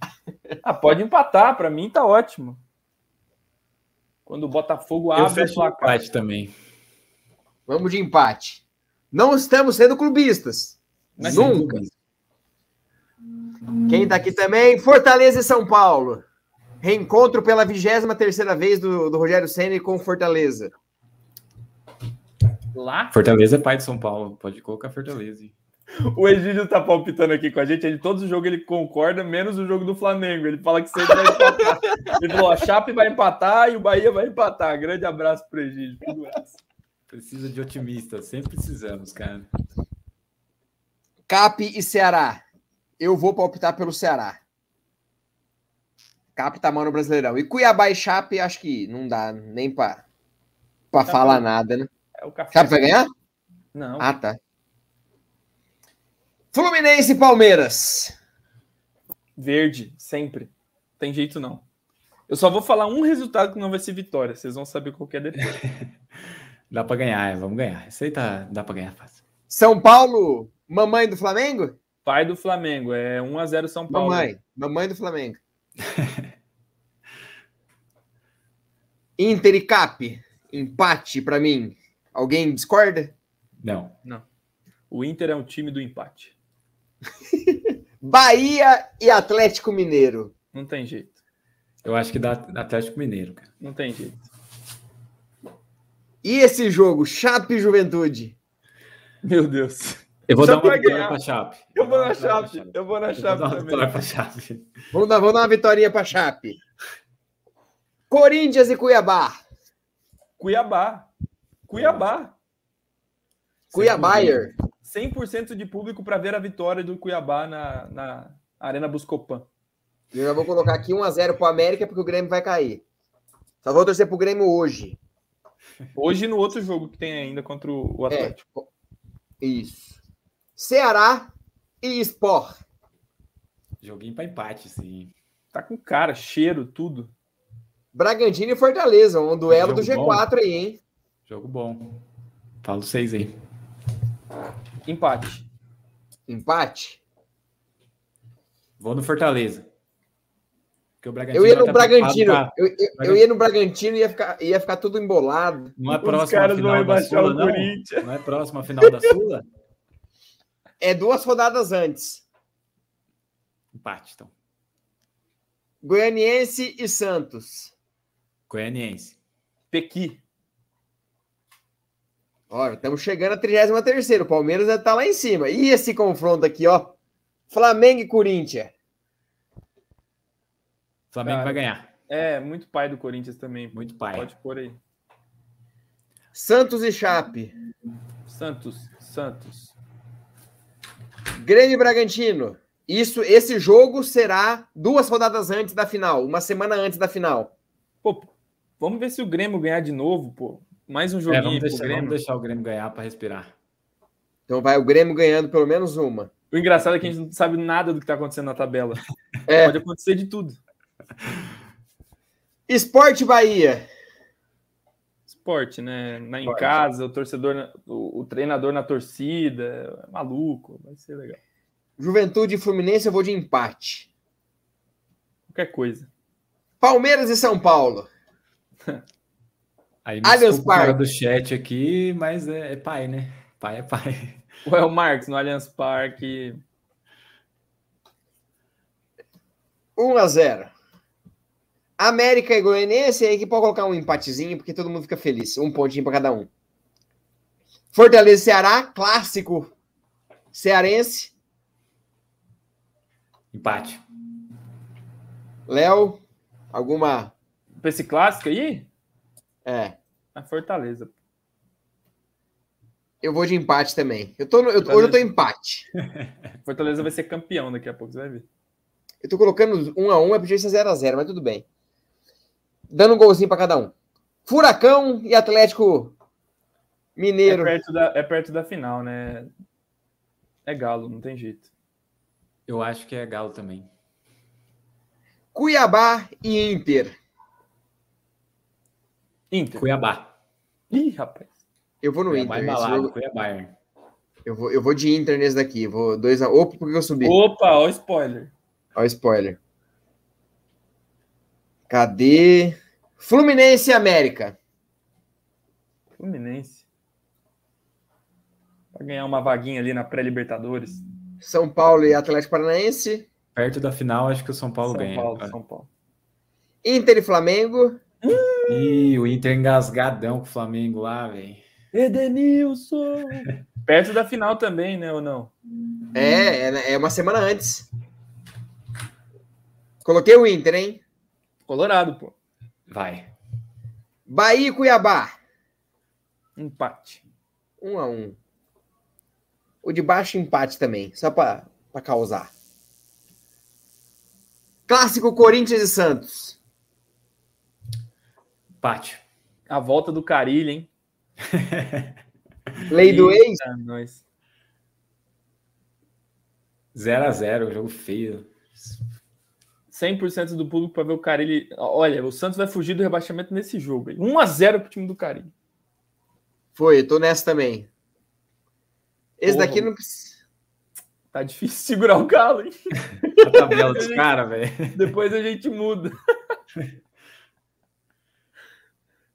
Ah, pode empatar, pra mim tá ótimo. Quando o Botafogo Eu abre o placar. empate também. Vamos de empate. Não estamos sendo clubistas. Mas Nunca. Quem tá aqui também? Fortaleza e São Paulo. Reencontro pela 23 terceira vez do, do Rogério Senna com Fortaleza. Lá, Fortaleza é pai de São Paulo. Pode colocar Fortaleza. hein? o Egídio tá palpitando aqui com a gente. Ele, todos os jogos ele concorda, menos o jogo do Flamengo. Ele fala que sempre vai empatar. Ele falou: a Chape vai empatar e o Bahia vai empatar. Grande abraço pro Egídio. Precisa de otimista. Sempre precisamos, cara. Cap e Ceará. Eu vou palpitar pelo Ceará. Capta a mão no Brasileirão. E Cuiabá e Chape, acho que não dá nem pra, pra Tá falar bom. nada, né? É o café. Chape vai ganhar? Não. Ah, tá. Fluminense e Palmeiras. Verde, sempre. Tem jeito não. Eu só vou falar um resultado que não vai ser vitória. Vocês vão saber qual que é depois. Dá pra ganhar, é, vamos ganhar. Isso aí tá, dá pra ganhar fácil. São Paulo, mamãe do Flamengo? Pai do Flamengo, é 1x0 São Paulo. Mamãe, mamãe do Flamengo. Inter e Cap, empate pra mim. Alguém discorda? Não. O Inter é um time do empate. Bahia e Atlético Mineiro. Não tem jeito. Eu acho que dá Atlético Mineiro, cara. Não tem jeito. E esse jogo, Chape e Juventude? Meu Deus. Eu vou Chape dar uma vitória pra Chape. Eu vou na chave. Eu vou na Eu vou dar uma também. vitória pra Chape. Vamos dar, vamos dar uma vitória pra Chape. Corinthians e Cuiabá. Cuiabá. Cuiabá. Cuiabaier. 100% de público para ver a vitória do Cuiabá na, na Arena Buscopan. Eu já vou colocar aqui 1x0 pro América porque o Grêmio vai cair. Só vou torcer pro Grêmio hoje. Hoje no outro jogo que tem ainda contra o o É, Atlético. isso. Ceará e Sport. Joguinho pra empate, sim. Tá com cara, cheiro, tudo. Bragantino e Fortaleza, um duelo do Jogo G4 aí, hein? Jogo bom. Falo seis aí. Empate. Empate. Vou no Fortaleza. Porque o Bragantino Eu ia vai no tá Bragantino. preocupado Eu, eu- eu ia no Bragantino e ia ficar, ia ficar tudo embolado. pra- Não é próximo a final da Sula, não? Não é próximo a final da Sula? É duas rodadas antes. Empate, então. Goianiense e Santos. Goianiense. Pequi. Olha, estamos chegando a 33 O Palmeiras deve estar lá em cima. E esse confronto aqui, ó. Flamengo e Corinthians. Flamengo Cara. vai ganhar. É, muito pai do Corinthians também. Muito pai. Pode pôr aí. Santos e Chape. Santos, Santos. Grêmio e Bragantino. Isso, esse jogo será duas rodadas antes da final, uma semana antes da final. Pô, vamos ver se o Grêmio ganhar de novo, pô. Mais um É, joguinho vamos, pro deixar, Grêmio. vamos deixar o Grêmio ganhar para respirar. Então vai o Grêmio ganhando pelo menos uma. O engraçado é que a gente não sabe nada do que tá acontecendo na tabela. É. Pode acontecer de tudo. Esporte Bahia. Esporte, né? Na, em Esporte. casa, o torcedor, o, o treinador na torcida, é maluco, vai ser legal. Juventude e Fluminense, eu vou de empate. Qualquer coisa. Palmeiras e São Paulo. Aí me Allianz Parque. do chat aqui, mas é, é pai, né? Pai é pai. O El Marques no Allianz Parque. 1 a 0 América e Goianiense, aí que pode colocar um empatezinho, porque todo mundo fica feliz. Um pontinho para cada um. Fortaleza e Ceará, clássico cearense. Empate. Léo, alguma. Pra esse clássico aí, É. a Fortaleza. Eu vou de empate também. Eu tô no- eu- hoje eu tô empate. Fortaleza vai ser campeão daqui a pouco, você vai ver. Eu tô colocando 1 a 1 é podia ser 0 a 0 mas tudo bem. Dando um golzinho para cada um. Furacão e Atlético É Mineiro. perto, da, é perto da final, né? É galo, não tem jeito. Eu acho que é Galo também. Cuiabá e Inter. Inter. Cuiabá. Ih, rapaz. Eu vou no Cuiabá Inter. é balado, jogo. Cuiabá. eu, vou, eu vou de Inter nesse daqui. Vou 2 a Opa, porque eu subi. Opa, ó spoiler. Olha o spoiler. Cadê? Fluminense e América. Fluminense. Pra ganhar uma vaguinha ali na pré-Libertadores. São Paulo e Atlético Paranaense. Perto da final, acho que o São Paulo São ganha. Paulo, São Paulo. Inter e Flamengo. Ih, o Inter engasgadão com o Flamengo lá, velho. Edenilson! Perto da final também, né, ou não? É, é, é uma semana antes. Coloquei o Inter, hein? Colorado, pô. Vai. Bahia e Cuiabá. Empate. Um a um. O de baixo empate também, só pra, pra causar. Clássico Corinthians e Santos. Empate. A volta do Carilho, hein? Lei do ex. Nós. 0x0, jogo feio. 100% do público para ver o Carilli. Olha, o Santos vai fugir do rebaixamento nesse jogo. 1x0 pro time do Carilli. Foi, tô nessa também. Esse Porra. daqui não precisa. Tá difícil segurar o Galo, hein? A tabela dos caras, velho. Depois a gente muda.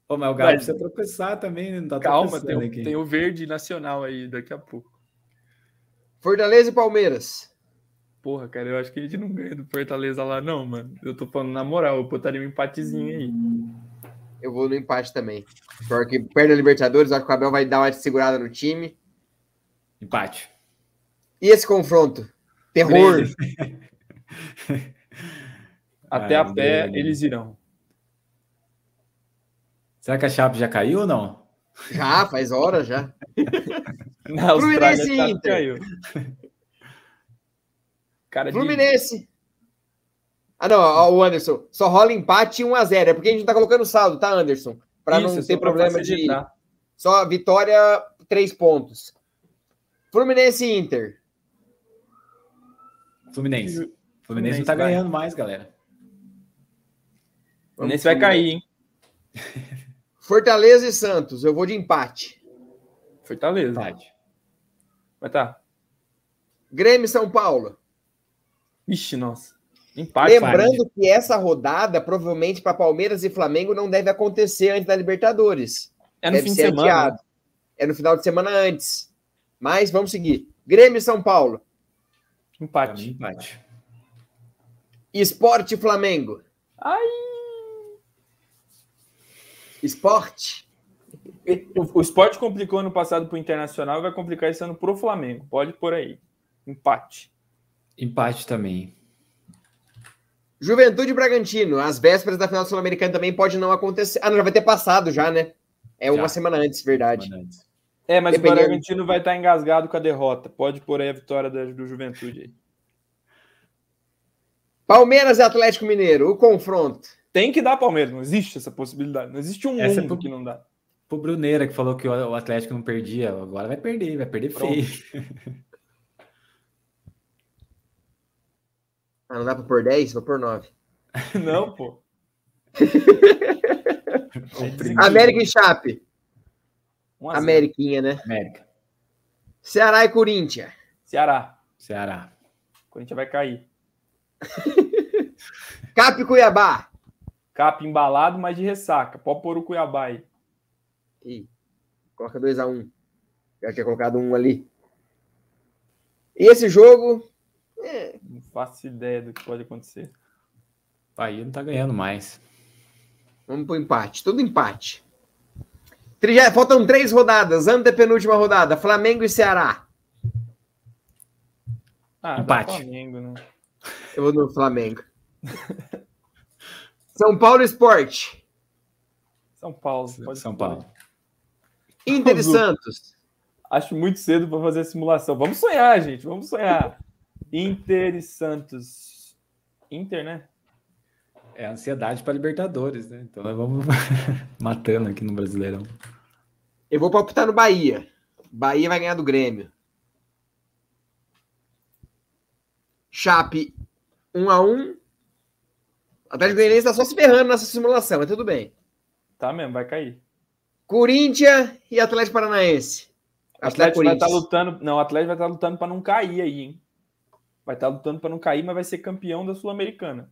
Ô, mas o Galo Vai. precisa tropeçar também, né? Não tá Calma, tem, tem o verde nacional aí daqui a pouco. Fortaleza e Palmeiras. Porra, cara, eu acho que a gente não ganha do Fortaleza lá, não, mano. Eu tô falando na moral, eu botaria um empatezinho aí. Eu vou no empate também. Porque perde a Libertadores, acho que o Abel vai dar uma segurada no time. Empate. E esse confronto? Terror. Até Ah, a pé Grêmio. eles irão. Será que a Chape já caiu ou não? Já, faz horas já. Na Fluminense e tá- Inter. caiu. Cara de- Fluminense. Ah, não, ó, o Anderson. Só rola empate e 1x0. É porque a gente não tá colocando saldo, tá, Anderson? Pra Isso, não ter problema de. Só vitória, três pontos. Fluminense e Inter. Fluminense. Fluminense, Fluminense não tá vai. ganhando mais, galera. Vamos Nesse vai Fluminense. cair, hein? Fortaleza e Santos. Eu vou de empate. Fortaleza. Empate. Vai tá. Grêmio e São Paulo. Ixi, nossa. Empate. Lembrando que essa rodada, provavelmente para Palmeiras e Flamengo, não deve acontecer antes da Libertadores. É no deve fim de semana. adiado. É no final de semana antes. Mas vamos seguir. Grêmio e São Paulo. Pra mim, Empate. empate. Esporte Flamengo. Ai. Esporte. O, o esporte complicou ano passado pro Internacional e vai complicar esse ano pro Flamengo. Pode por aí. Empate. Empate também. Juventude e Bragantino. As vésperas da final sul-americana também pode não acontecer. Ah, não, já vai ter passado já, né? É uma Já. semana antes, verdade. Semana antes. É, mas Dependendo- o Bragantino vai estar engasgado com a derrota. Pode por aí a vitória da- do Juventude aí. Palmeiras e Atlético Mineiro. O confronto. Tem que dar Palmeiras, não existe essa possibilidade. Não existe um Essa é mundo pro- que não dá. Pro Bruneira, que falou que o Atlético não perdia, agora vai perder, vai perder Pronto. feio. Ah, não dá pra pôr 10? Vou pôr 9. Não, pô. América e Chape. 1 a 0. Ameriquinha, né? América. Ceará e Corinthians. Ceará. Ceará. Corinthians vai cair. Cap e Cuiabá. Capa embalado, mas de ressaca. Pode pôr o Cuiabá aí. Ih, coloca 2x1. Já tinha colocado um ali. E esse jogo. é, Não faço ideia do que pode acontecer. Bahia não tá ganhando mais. vamos pro empate. Tudo empate. Trigé- Faltam três rodadas. Antepenúltima rodada. Flamengo e Ceará. Ah, Empate. Flamengo, né? Eu vou no Flamengo. São Paulo Esporte. São Paulo. pode São. Paulo. Inter e. Santos. Acho muito cedo para fazer a simulação. Vamos sonhar, gente. Vamos sonhar. Inter e Santos. Inter, né? É ansiedade para Libertadores, né? Então nós vamos matando aqui no Brasileirão. Eu vou palpitar no Bahia. Bahia vai ganhar do Grêmio. Chape 1x1. Atlético Goianiense tá só se ferrando nessa simulação, mas tudo bem. Tá mesmo, vai cair. Corinthians e Atlético Paranaense. O é Atlético vai estar Corinthians. lutando. Não, o Atlético vai estar lutando para não cair aí, hein? Vai estar lutando para não cair, mas vai ser campeão da Sul-Americana.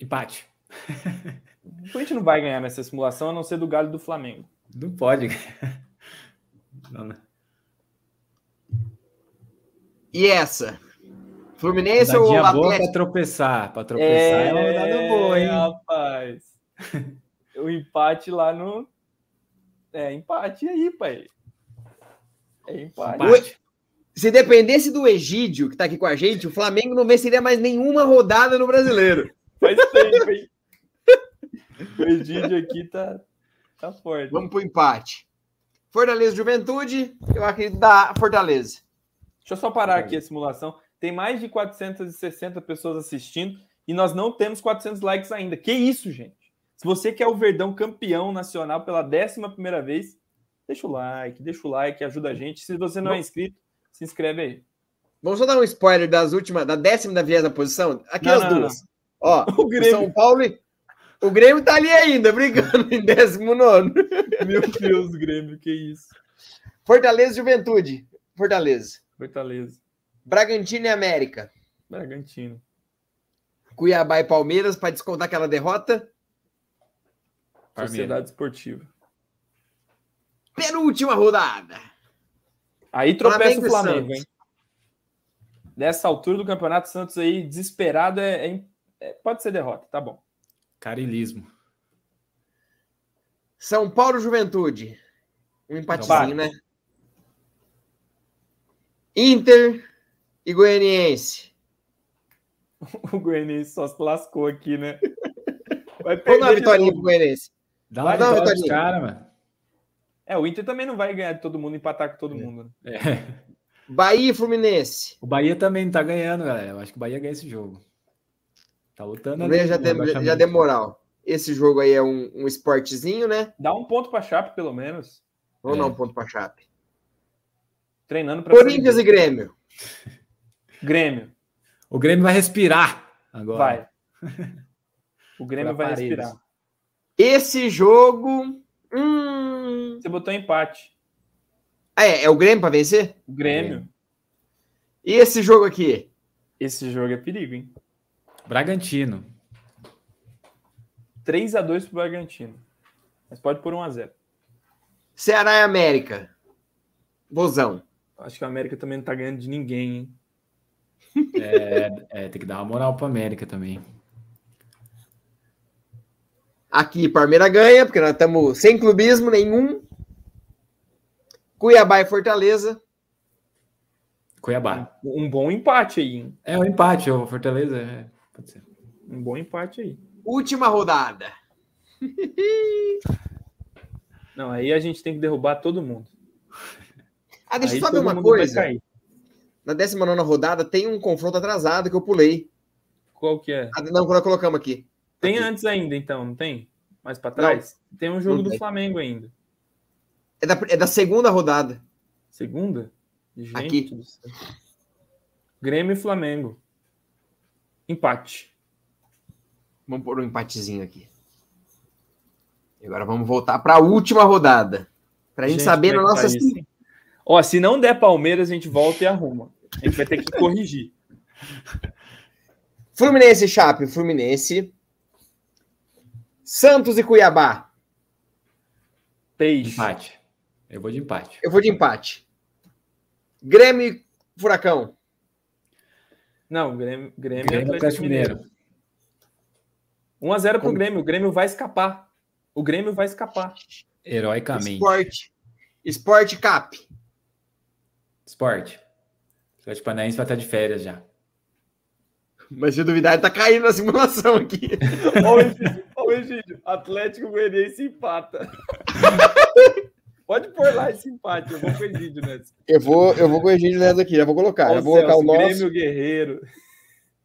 Empate. O Corinthians não vai ganhar nessa simulação, a não ser do Galo e do Flamengo. Não pode. Não, né? E essa? Fluminense ou Rodadinha boa Atlético? pra tropeçar. Pra tropeçar é, uma rodada boa, hein? rapaz. o empate lá no. É, empate aí, pai. É empate. Empate. Se dependesse do Egídio, que tá aqui com a gente, o Flamengo não venceria mais nenhuma rodada no brasileiro. Faz tempo, hein? O Egídio aqui tá, tá forte. Vamos pro empate. Fortaleza Juventude, eu acredito da Fortaleza. Deixa eu só parar aqui a simulação. Tem mais de 460 pessoas assistindo e nós não temos 400 likes ainda. Que isso, gente? Se você quer o Verdão campeão nacional pela décima primeira vez, deixa o like, deixa o like, ajuda a gente. Se você não é inscrito, se inscreve aí. Vamos só dar um spoiler das últimas, da décima da vigésima posição. Aqui Não, as não, duas. Ó, O o Grêmio. São Paulo. O Grêmio tá ali ainda, brigando em décimo nono. Meu Deus, Grêmio, que isso. Fortaleza Juventude. Fortaleza. Fortaleza. Bragantino e América. Bragantino. Cuiabá e Palmeiras para descontar aquela derrota. Palmeiras. Sociedade Esportiva. Penúltima rodada. Aí tropeça Flamengo o Flamengo, hein? Nessa altura do Campeonato Santos aí, desesperado, é, é- é- pode ser derrota, tá bom. Carilismo. São Paulo e Juventude. Um empatezinho, Empate. né? Inter e Goianiense. O Goianiense só se lascou aqui, né? Vai Vamos dar uma perder vitória pro. Goianiense. Dá uma Vai dar uma vitória pros vitória. caras, mano. É, o Inter também não vai ganhar de todo mundo, empatar com todo mundo. né? É. Bahia e Fluminense. O Bahia também tá ganhando, galera. Eu acho que o Bahia ganha esse jogo. Tá lutando O Bahia ali já no tem, já tem moral. Esse jogo aí é um, um esportezinho, né? Dá um ponto pra Chape, pelo menos. Vamos É. dar um ponto pra Chape. Treinando pra Corinthians e Grêmio. Grêmio. O Grêmio vai respirar agora. Vai. O Grêmio Por vai aparelhos. respirar. Esse jogo. Hum... Você botou empate. Ah, é, é o Grêmio para vencer? O Grêmio. E esse jogo aqui? Esse jogo é perigo, hein? Bragantino. 3 a 2 pro Bragantino. Mas pode pôr 1 a 0 Ceará e América. Bozão. Acho que o América também não tá ganhando de ninguém, hein? É, é, tem que dar uma moral pro América também. Aqui, Palmeiras ganha, porque nós estamos sem clubismo nenhum. Cuiabá e Fortaleza. Cuiabá. Um bom empate aí, hein? É um empate, o Fortaleza. é, pode ser. Um bom empate aí. Última rodada. Não, aí a gente tem que derrubar todo mundo. Ah, deixa aí eu só ver uma coisa. Na 19 rodada tem um confronto atrasado que eu pulei. Qual que é? Ah, não, quando colocamos aqui. Tem Aqui. antes ainda, então, não tem? Mais pra trás? Tem um jogo Não do tem. Flamengo ainda. É da, é da segunda rodada. Segunda? Gente Aqui. Grêmio e Flamengo. Empate. Vamos pôr um empatezinho aqui. E agora vamos voltar para a última rodada. Para a gente, saber na como é que nossa. tá? Ó, se não der Palmeiras, a gente volta e arruma. A gente vai ter que corrigir. Fluminense Chape, Fluminense. Santos e Cuiabá. Peixe. Empate. Eu vou de empate. Eu vou de empate. Grêmio e Furacão. Não, Grêmio, Grêmio, Grêmio e Atlético Mineiro. 1x0 pro? Grêmio. O Grêmio vai escapar. O Grêmio vai escapar. Heroicamente. Esporte. Esporte Cap. Esporte. O Atlético Paranaense vai estar de férias já. Mas se duvidar, ele tá caindo na simulação aqui. Olha o Egídio. O Egídio. Atlético Goianiense empata. Pode pôr lá esse empate. Eu vou com o Egídio nessa. Eu vou, eu vou corrigir nessa aqui, já vou colocar. Ó, Já vou colocar o nosso. Grêmio Guerreiro.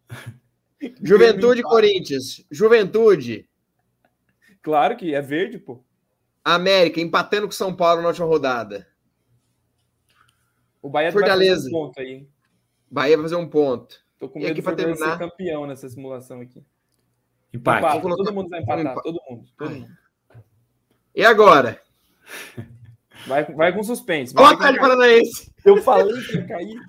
Juventude e Grêmio Corinthians. Juventude. Claro que é verde, pô. América empatando com São Paulo na última rodada. O Bahia Fortaleza. vai fazer um ponto aí. hein? Bahia vai fazer um ponto. Tô com E medo aqui do pra Fortaleza ser terminar? campeão nessa simulação aqui. Empate. Empata. Vou colocar- Todo mundo vai empatar. Vamos empa- Todo mundo. Todo mundo. E agora? Vai, vai com suspense. O Atlético com- Paranaense. Eu falei que ia cair.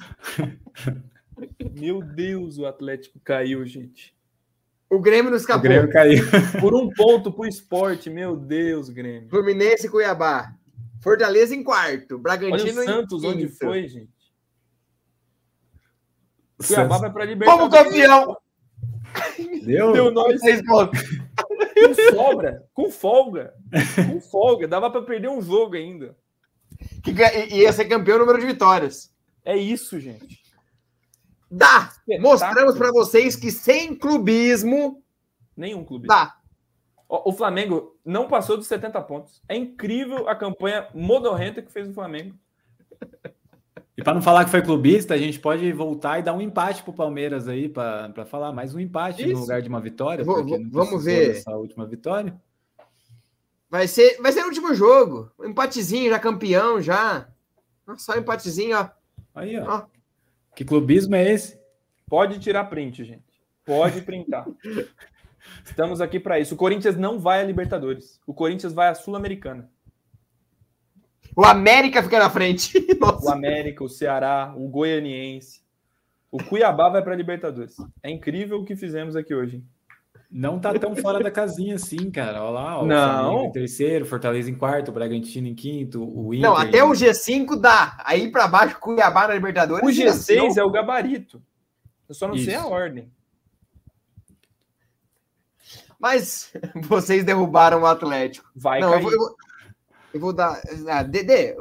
Meu Deus, o Atlético caiu, gente. O Grêmio não O escapou. Grêmio caiu. Por um ponto pro esporte, meu Deus, Grêmio. Fluminense e Cuiabá. Fortaleza em quarto. Olha Bragantino o Santos em onde foi, gente. Cuiabá vai pra Libertadores. Como campeão! Deu? Deu nós Seis pontos. com sobra, com folga. Com folga. Dava pra perder um jogo ainda. Que e- ia ser campeão no número de vitórias. É isso, gente. Dá! Espetáculo. Mostramos para vocês que sem clubismo Nenhum clube. dá. O Flamengo não passou dos 70 pontos. É incrível a campanha modorrenta que fez o Flamengo. E para não falar que foi clubista, a gente pode voltar e dar um empate para o Palmeiras aí, para falar mais um empate Isso. no lugar de uma vitória. Vou, vamos ver. Essa última vitória. Vai ser, vai ser o último jogo. Um empatezinho, já campeão, já. Só um empatezinho, ó. Aí, ó. ó. Que clubismo é esse? Pode tirar print, gente. Pode printar. Estamos aqui para isso. O Corinthians não vai a Libertadores. O Corinthians vai à Sul-Americana. O América fica na frente. Nossa. O América, o Ceará, o Goianiense. O Cuiabá vai para a Libertadores. É incrível o que fizemos aqui hoje. Hein? Não tá tão fora da casinha assim, cara. Olha lá, o não. em terceiro, Fortaleza em quarto, o Bragantino em quinto, o Inter. Não, até o G5 dá. Aí para baixo, Cuiabá na Libertadores. O G6 é o gabarito. Eu só não Isso. sei a ordem. Mas vocês derrubaram o Atlético. Vai não, cair. Eu vou, eu vou, dar. Ah, Dedê,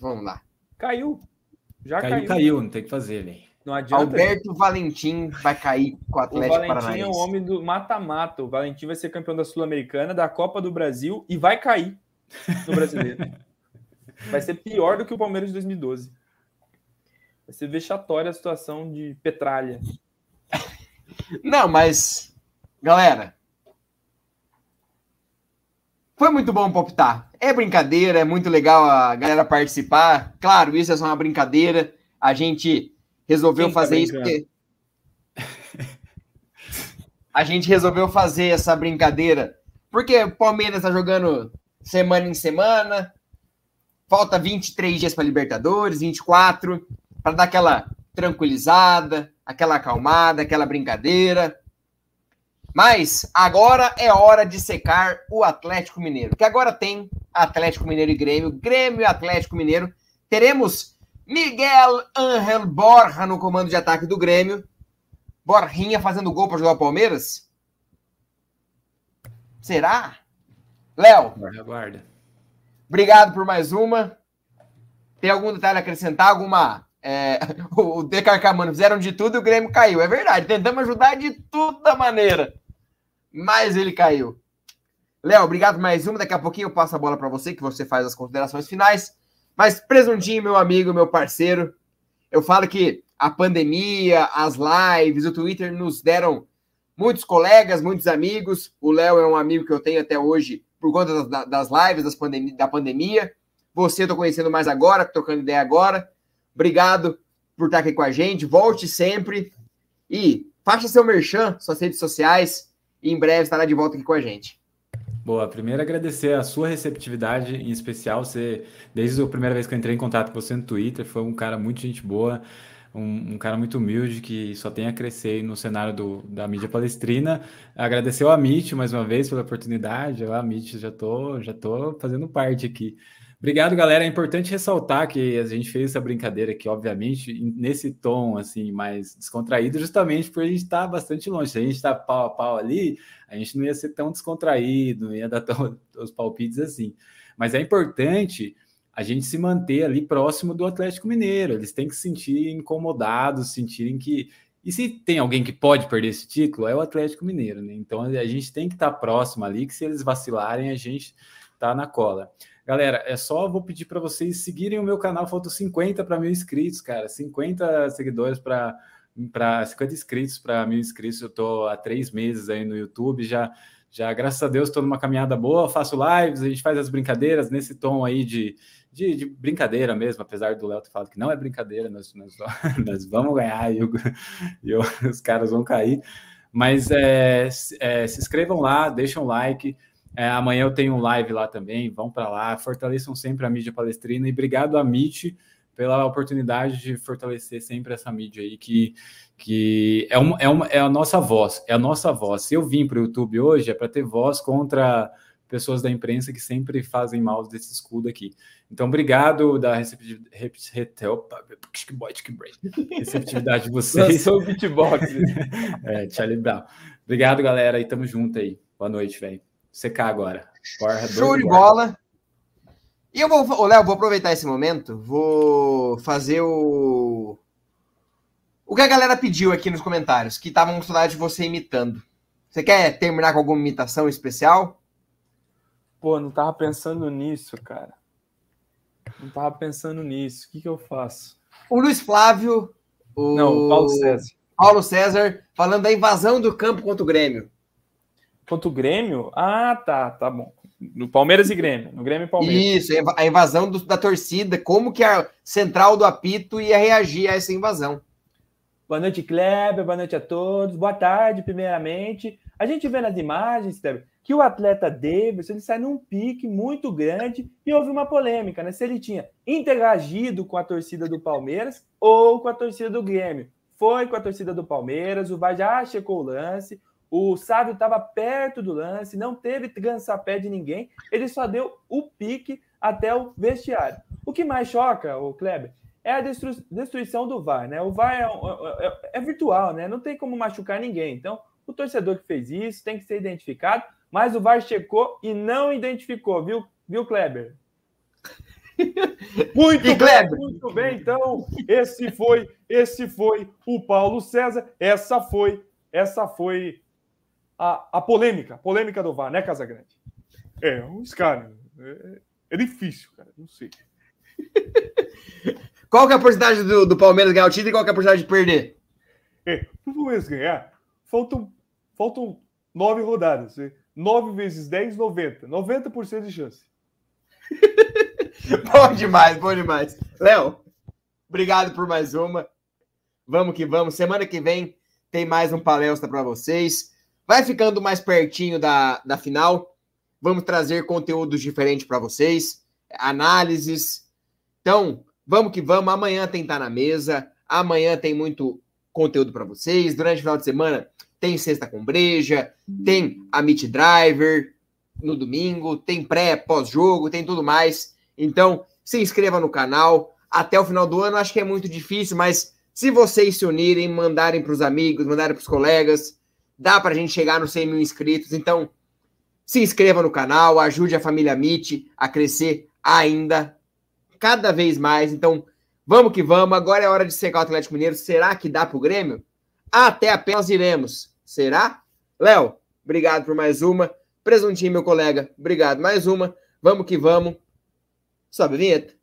vamos lá. Caiu. Já caiu. Caiu, caiu não tem que fazer, velho. Não adianta. Alberto Valentim vai cair com o Atlético O Valentim Paranaense. é o homem do mata-mata. O Valentim vai ser campeão da Sul-Americana, da Copa do Brasil e vai cair no Brasileiro. vai ser pior do que o Palmeiras de 2012. Vai ser vexatória a situação de Petralha. Não, mas galera, foi muito bom palpitar. É brincadeira, é muito legal a galera participar. Claro, isso é só uma brincadeira. A gente resolveu tá fazer tá isso porque. A gente resolveu fazer essa brincadeira porque o Palmeiras está jogando semana em semana. Falta 23 dias para Libertadores, 24, para dar aquela tranquilizada, aquela acalmada, aquela brincadeira. Mas agora é hora de secar o Atlético Mineiro, que agora tem Atlético Mineiro e Grêmio, Grêmio e Atlético Mineiro. Teremos Miguel Angel Borja no comando de ataque do Grêmio. Borrinha fazendo gol para jogar o Palmeiras? Será? Léo. Aguarda. Obrigado por mais uma. Tem algum detalhe a acrescentar? Alguma. É, o Decarcamano fizeram de tudo e o Grêmio caiu. É verdade. Tentamos ajudar de toda maneira. Mas ele caiu. Léo, obrigado mais uma. Daqui a pouquinho eu passo a bola para você, que você faz as considerações finais. Mas, Presuntinho, meu amigo, meu parceiro, eu falo que a pandemia, as lives, o Twitter nos deram muitos colegas, muitos amigos. O Léo é um amigo que eu tenho até hoje por conta das, das lives das pandemia, da pandemia. Você eu tô conhecendo mais agora, trocando ideia agora. Obrigado por estar aqui com a gente. Volte sempre e faça seu merchan, suas redes sociais. E em breve estará de volta aqui com a gente. Boa, primeiro agradecer a sua receptividade, em especial, você, desde a primeira vez que eu entrei em contato com você no Twitter, foi um cara muito gente boa, um, um cara muito humilde que só tem a crescer no cenário do, da mídia palestrina. Agradecer ao Amit mais uma vez pela oportunidade, o Amit, já tô, já tô fazendo parte aqui. Obrigado, galera. É importante ressaltar que a gente fez essa brincadeira aqui, obviamente, nesse tom assim mais descontraído, justamente por a gente estar tá bastante longe. Se a gente está pau a pau ali, a gente não ia ser tão descontraído, não ia dar tão, os palpites assim. Mas é importante a gente se manter ali próximo do Atlético Mineiro. Eles têm que se sentir incomodados, sentirem que. E se tem alguém que pode perder esse título, é o Atlético Mineiro, né? Então a gente tem que estar tá próximo ali, que se eles vacilarem, a gente tá na cola. Galera, é só vou pedir para vocês seguirem o meu canal. Faltam 50 para mil inscritos, cara. 50 seguidores para para 50 inscritos para mil inscritos. Eu tô há três meses aí no YouTube. Já, já graças a Deus, estou numa caminhada boa. Faço lives, a gente faz as brincadeiras nesse tom aí de, de, de brincadeira mesmo. Apesar do Léo ter falado que não é brincadeira, nós, nós, nós vamos ganhar e, e os caras vão cair. Mas é, é, se inscrevam lá, deixem um like. É, amanhã eu tenho um live lá também, vão para lá, fortaleçam sempre a mídia palestrina e obrigado a MIT pela oportunidade de fortalecer sempre essa mídia aí, que, que é, uma, é, uma, é a nossa voz, é a nossa voz. Se eu vim para o YouTube hoje, é para ter voz contra pessoas da imprensa que sempre fazem mal desse escudo aqui. Então, obrigado da receptividade de vocês. Sou o beatbox. é, Charlie Brown. Obrigado, galera, e tamo junto aí. Boa noite, velho secar agora. Porra, Show de bola. E eu vou, Léo, vou aproveitar esse momento, vou fazer o. O que a galera pediu aqui nos comentários, que estavam com saudade de você imitando. Você quer terminar com alguma imitação especial? Pô, não tava pensando nisso, cara. Não tava pensando nisso. O que, que eu faço? O Luiz Flávio. O... Não, o Paulo César. Paulo César, falando da invasão do campo contra o Grêmio. Contra o Grêmio? Ah, tá, tá bom. No Palmeiras e Grêmio. No Grêmio e Palmeiras. Isso, a invasão do, da torcida. Como que a central do apito ia reagir a essa invasão? Boa noite, Kleber. Boa noite a todos. Boa tarde, primeiramente. A gente vê nas imagens, Kleber, que o atleta Davis ele sai num pique muito grande e houve uma polêmica, né? Se ele tinha interagido com a torcida do Palmeiras ou com a torcida do Grêmio. Foi com a torcida do Palmeiras, o VAR já checou o lance, o Sábio estava perto do lance, não teve pé de ninguém, ele só deu o pique até o vestiário. O que mais choca, o Kleber, é a destruição do VAR, né? O VAR é, é, é, é virtual, né? Não tem como machucar ninguém. Então, o torcedor que fez isso tem que ser identificado mas o VAR checou e não identificou, viu, viu Kleber? Muito e bem, Kleber? muito bem. Então, esse foi, esse foi o Paulo César. Essa foi, essa foi a, a polêmica, a polêmica do VAR, né, Casagrande? É, um escárnio. É, é difícil, cara, não sei. Qual que é a porcentagem do, do Palmeiras ganhar o título e qual que é a porcentagem de perder? É, o Palmeiras ganhar, faltam, faltam nove rodadas. 9 vezes 10, 90. 90% de chance. bom demais, bom demais. Léo, obrigado por mais uma. Vamos que vamos. Semana que vem tem mais um palestra para vocês. Vai ficando mais pertinho da, da final. Vamos trazer conteúdos diferentes para vocês, análises. Então, vamos que vamos. Amanhã tem tá na mesa. Amanhã tem muito conteúdo para vocês. Durante o final de semana tem sexta com breja, tem a Meet Driver no domingo, tem pré, pós-jogo, tem tudo mais. Então, se inscreva no canal. Até o final do ano, acho que é muito difícil, mas se vocês se unirem, mandarem para os amigos, mandarem para os colegas, dá para a gente chegar nos 100 mil inscritos. Então, se inscreva no canal, ajude a família Meet a crescer ainda, cada vez mais. Então, vamos que vamos. Agora é hora de secar o Atlético Mineiro. Será que dá para o Grêmio? Até apenas iremos. Será? Léo, obrigado por mais uma. Presuntinho, meu colega, obrigado mais uma. Vamos que vamos. Sobe a vinheta.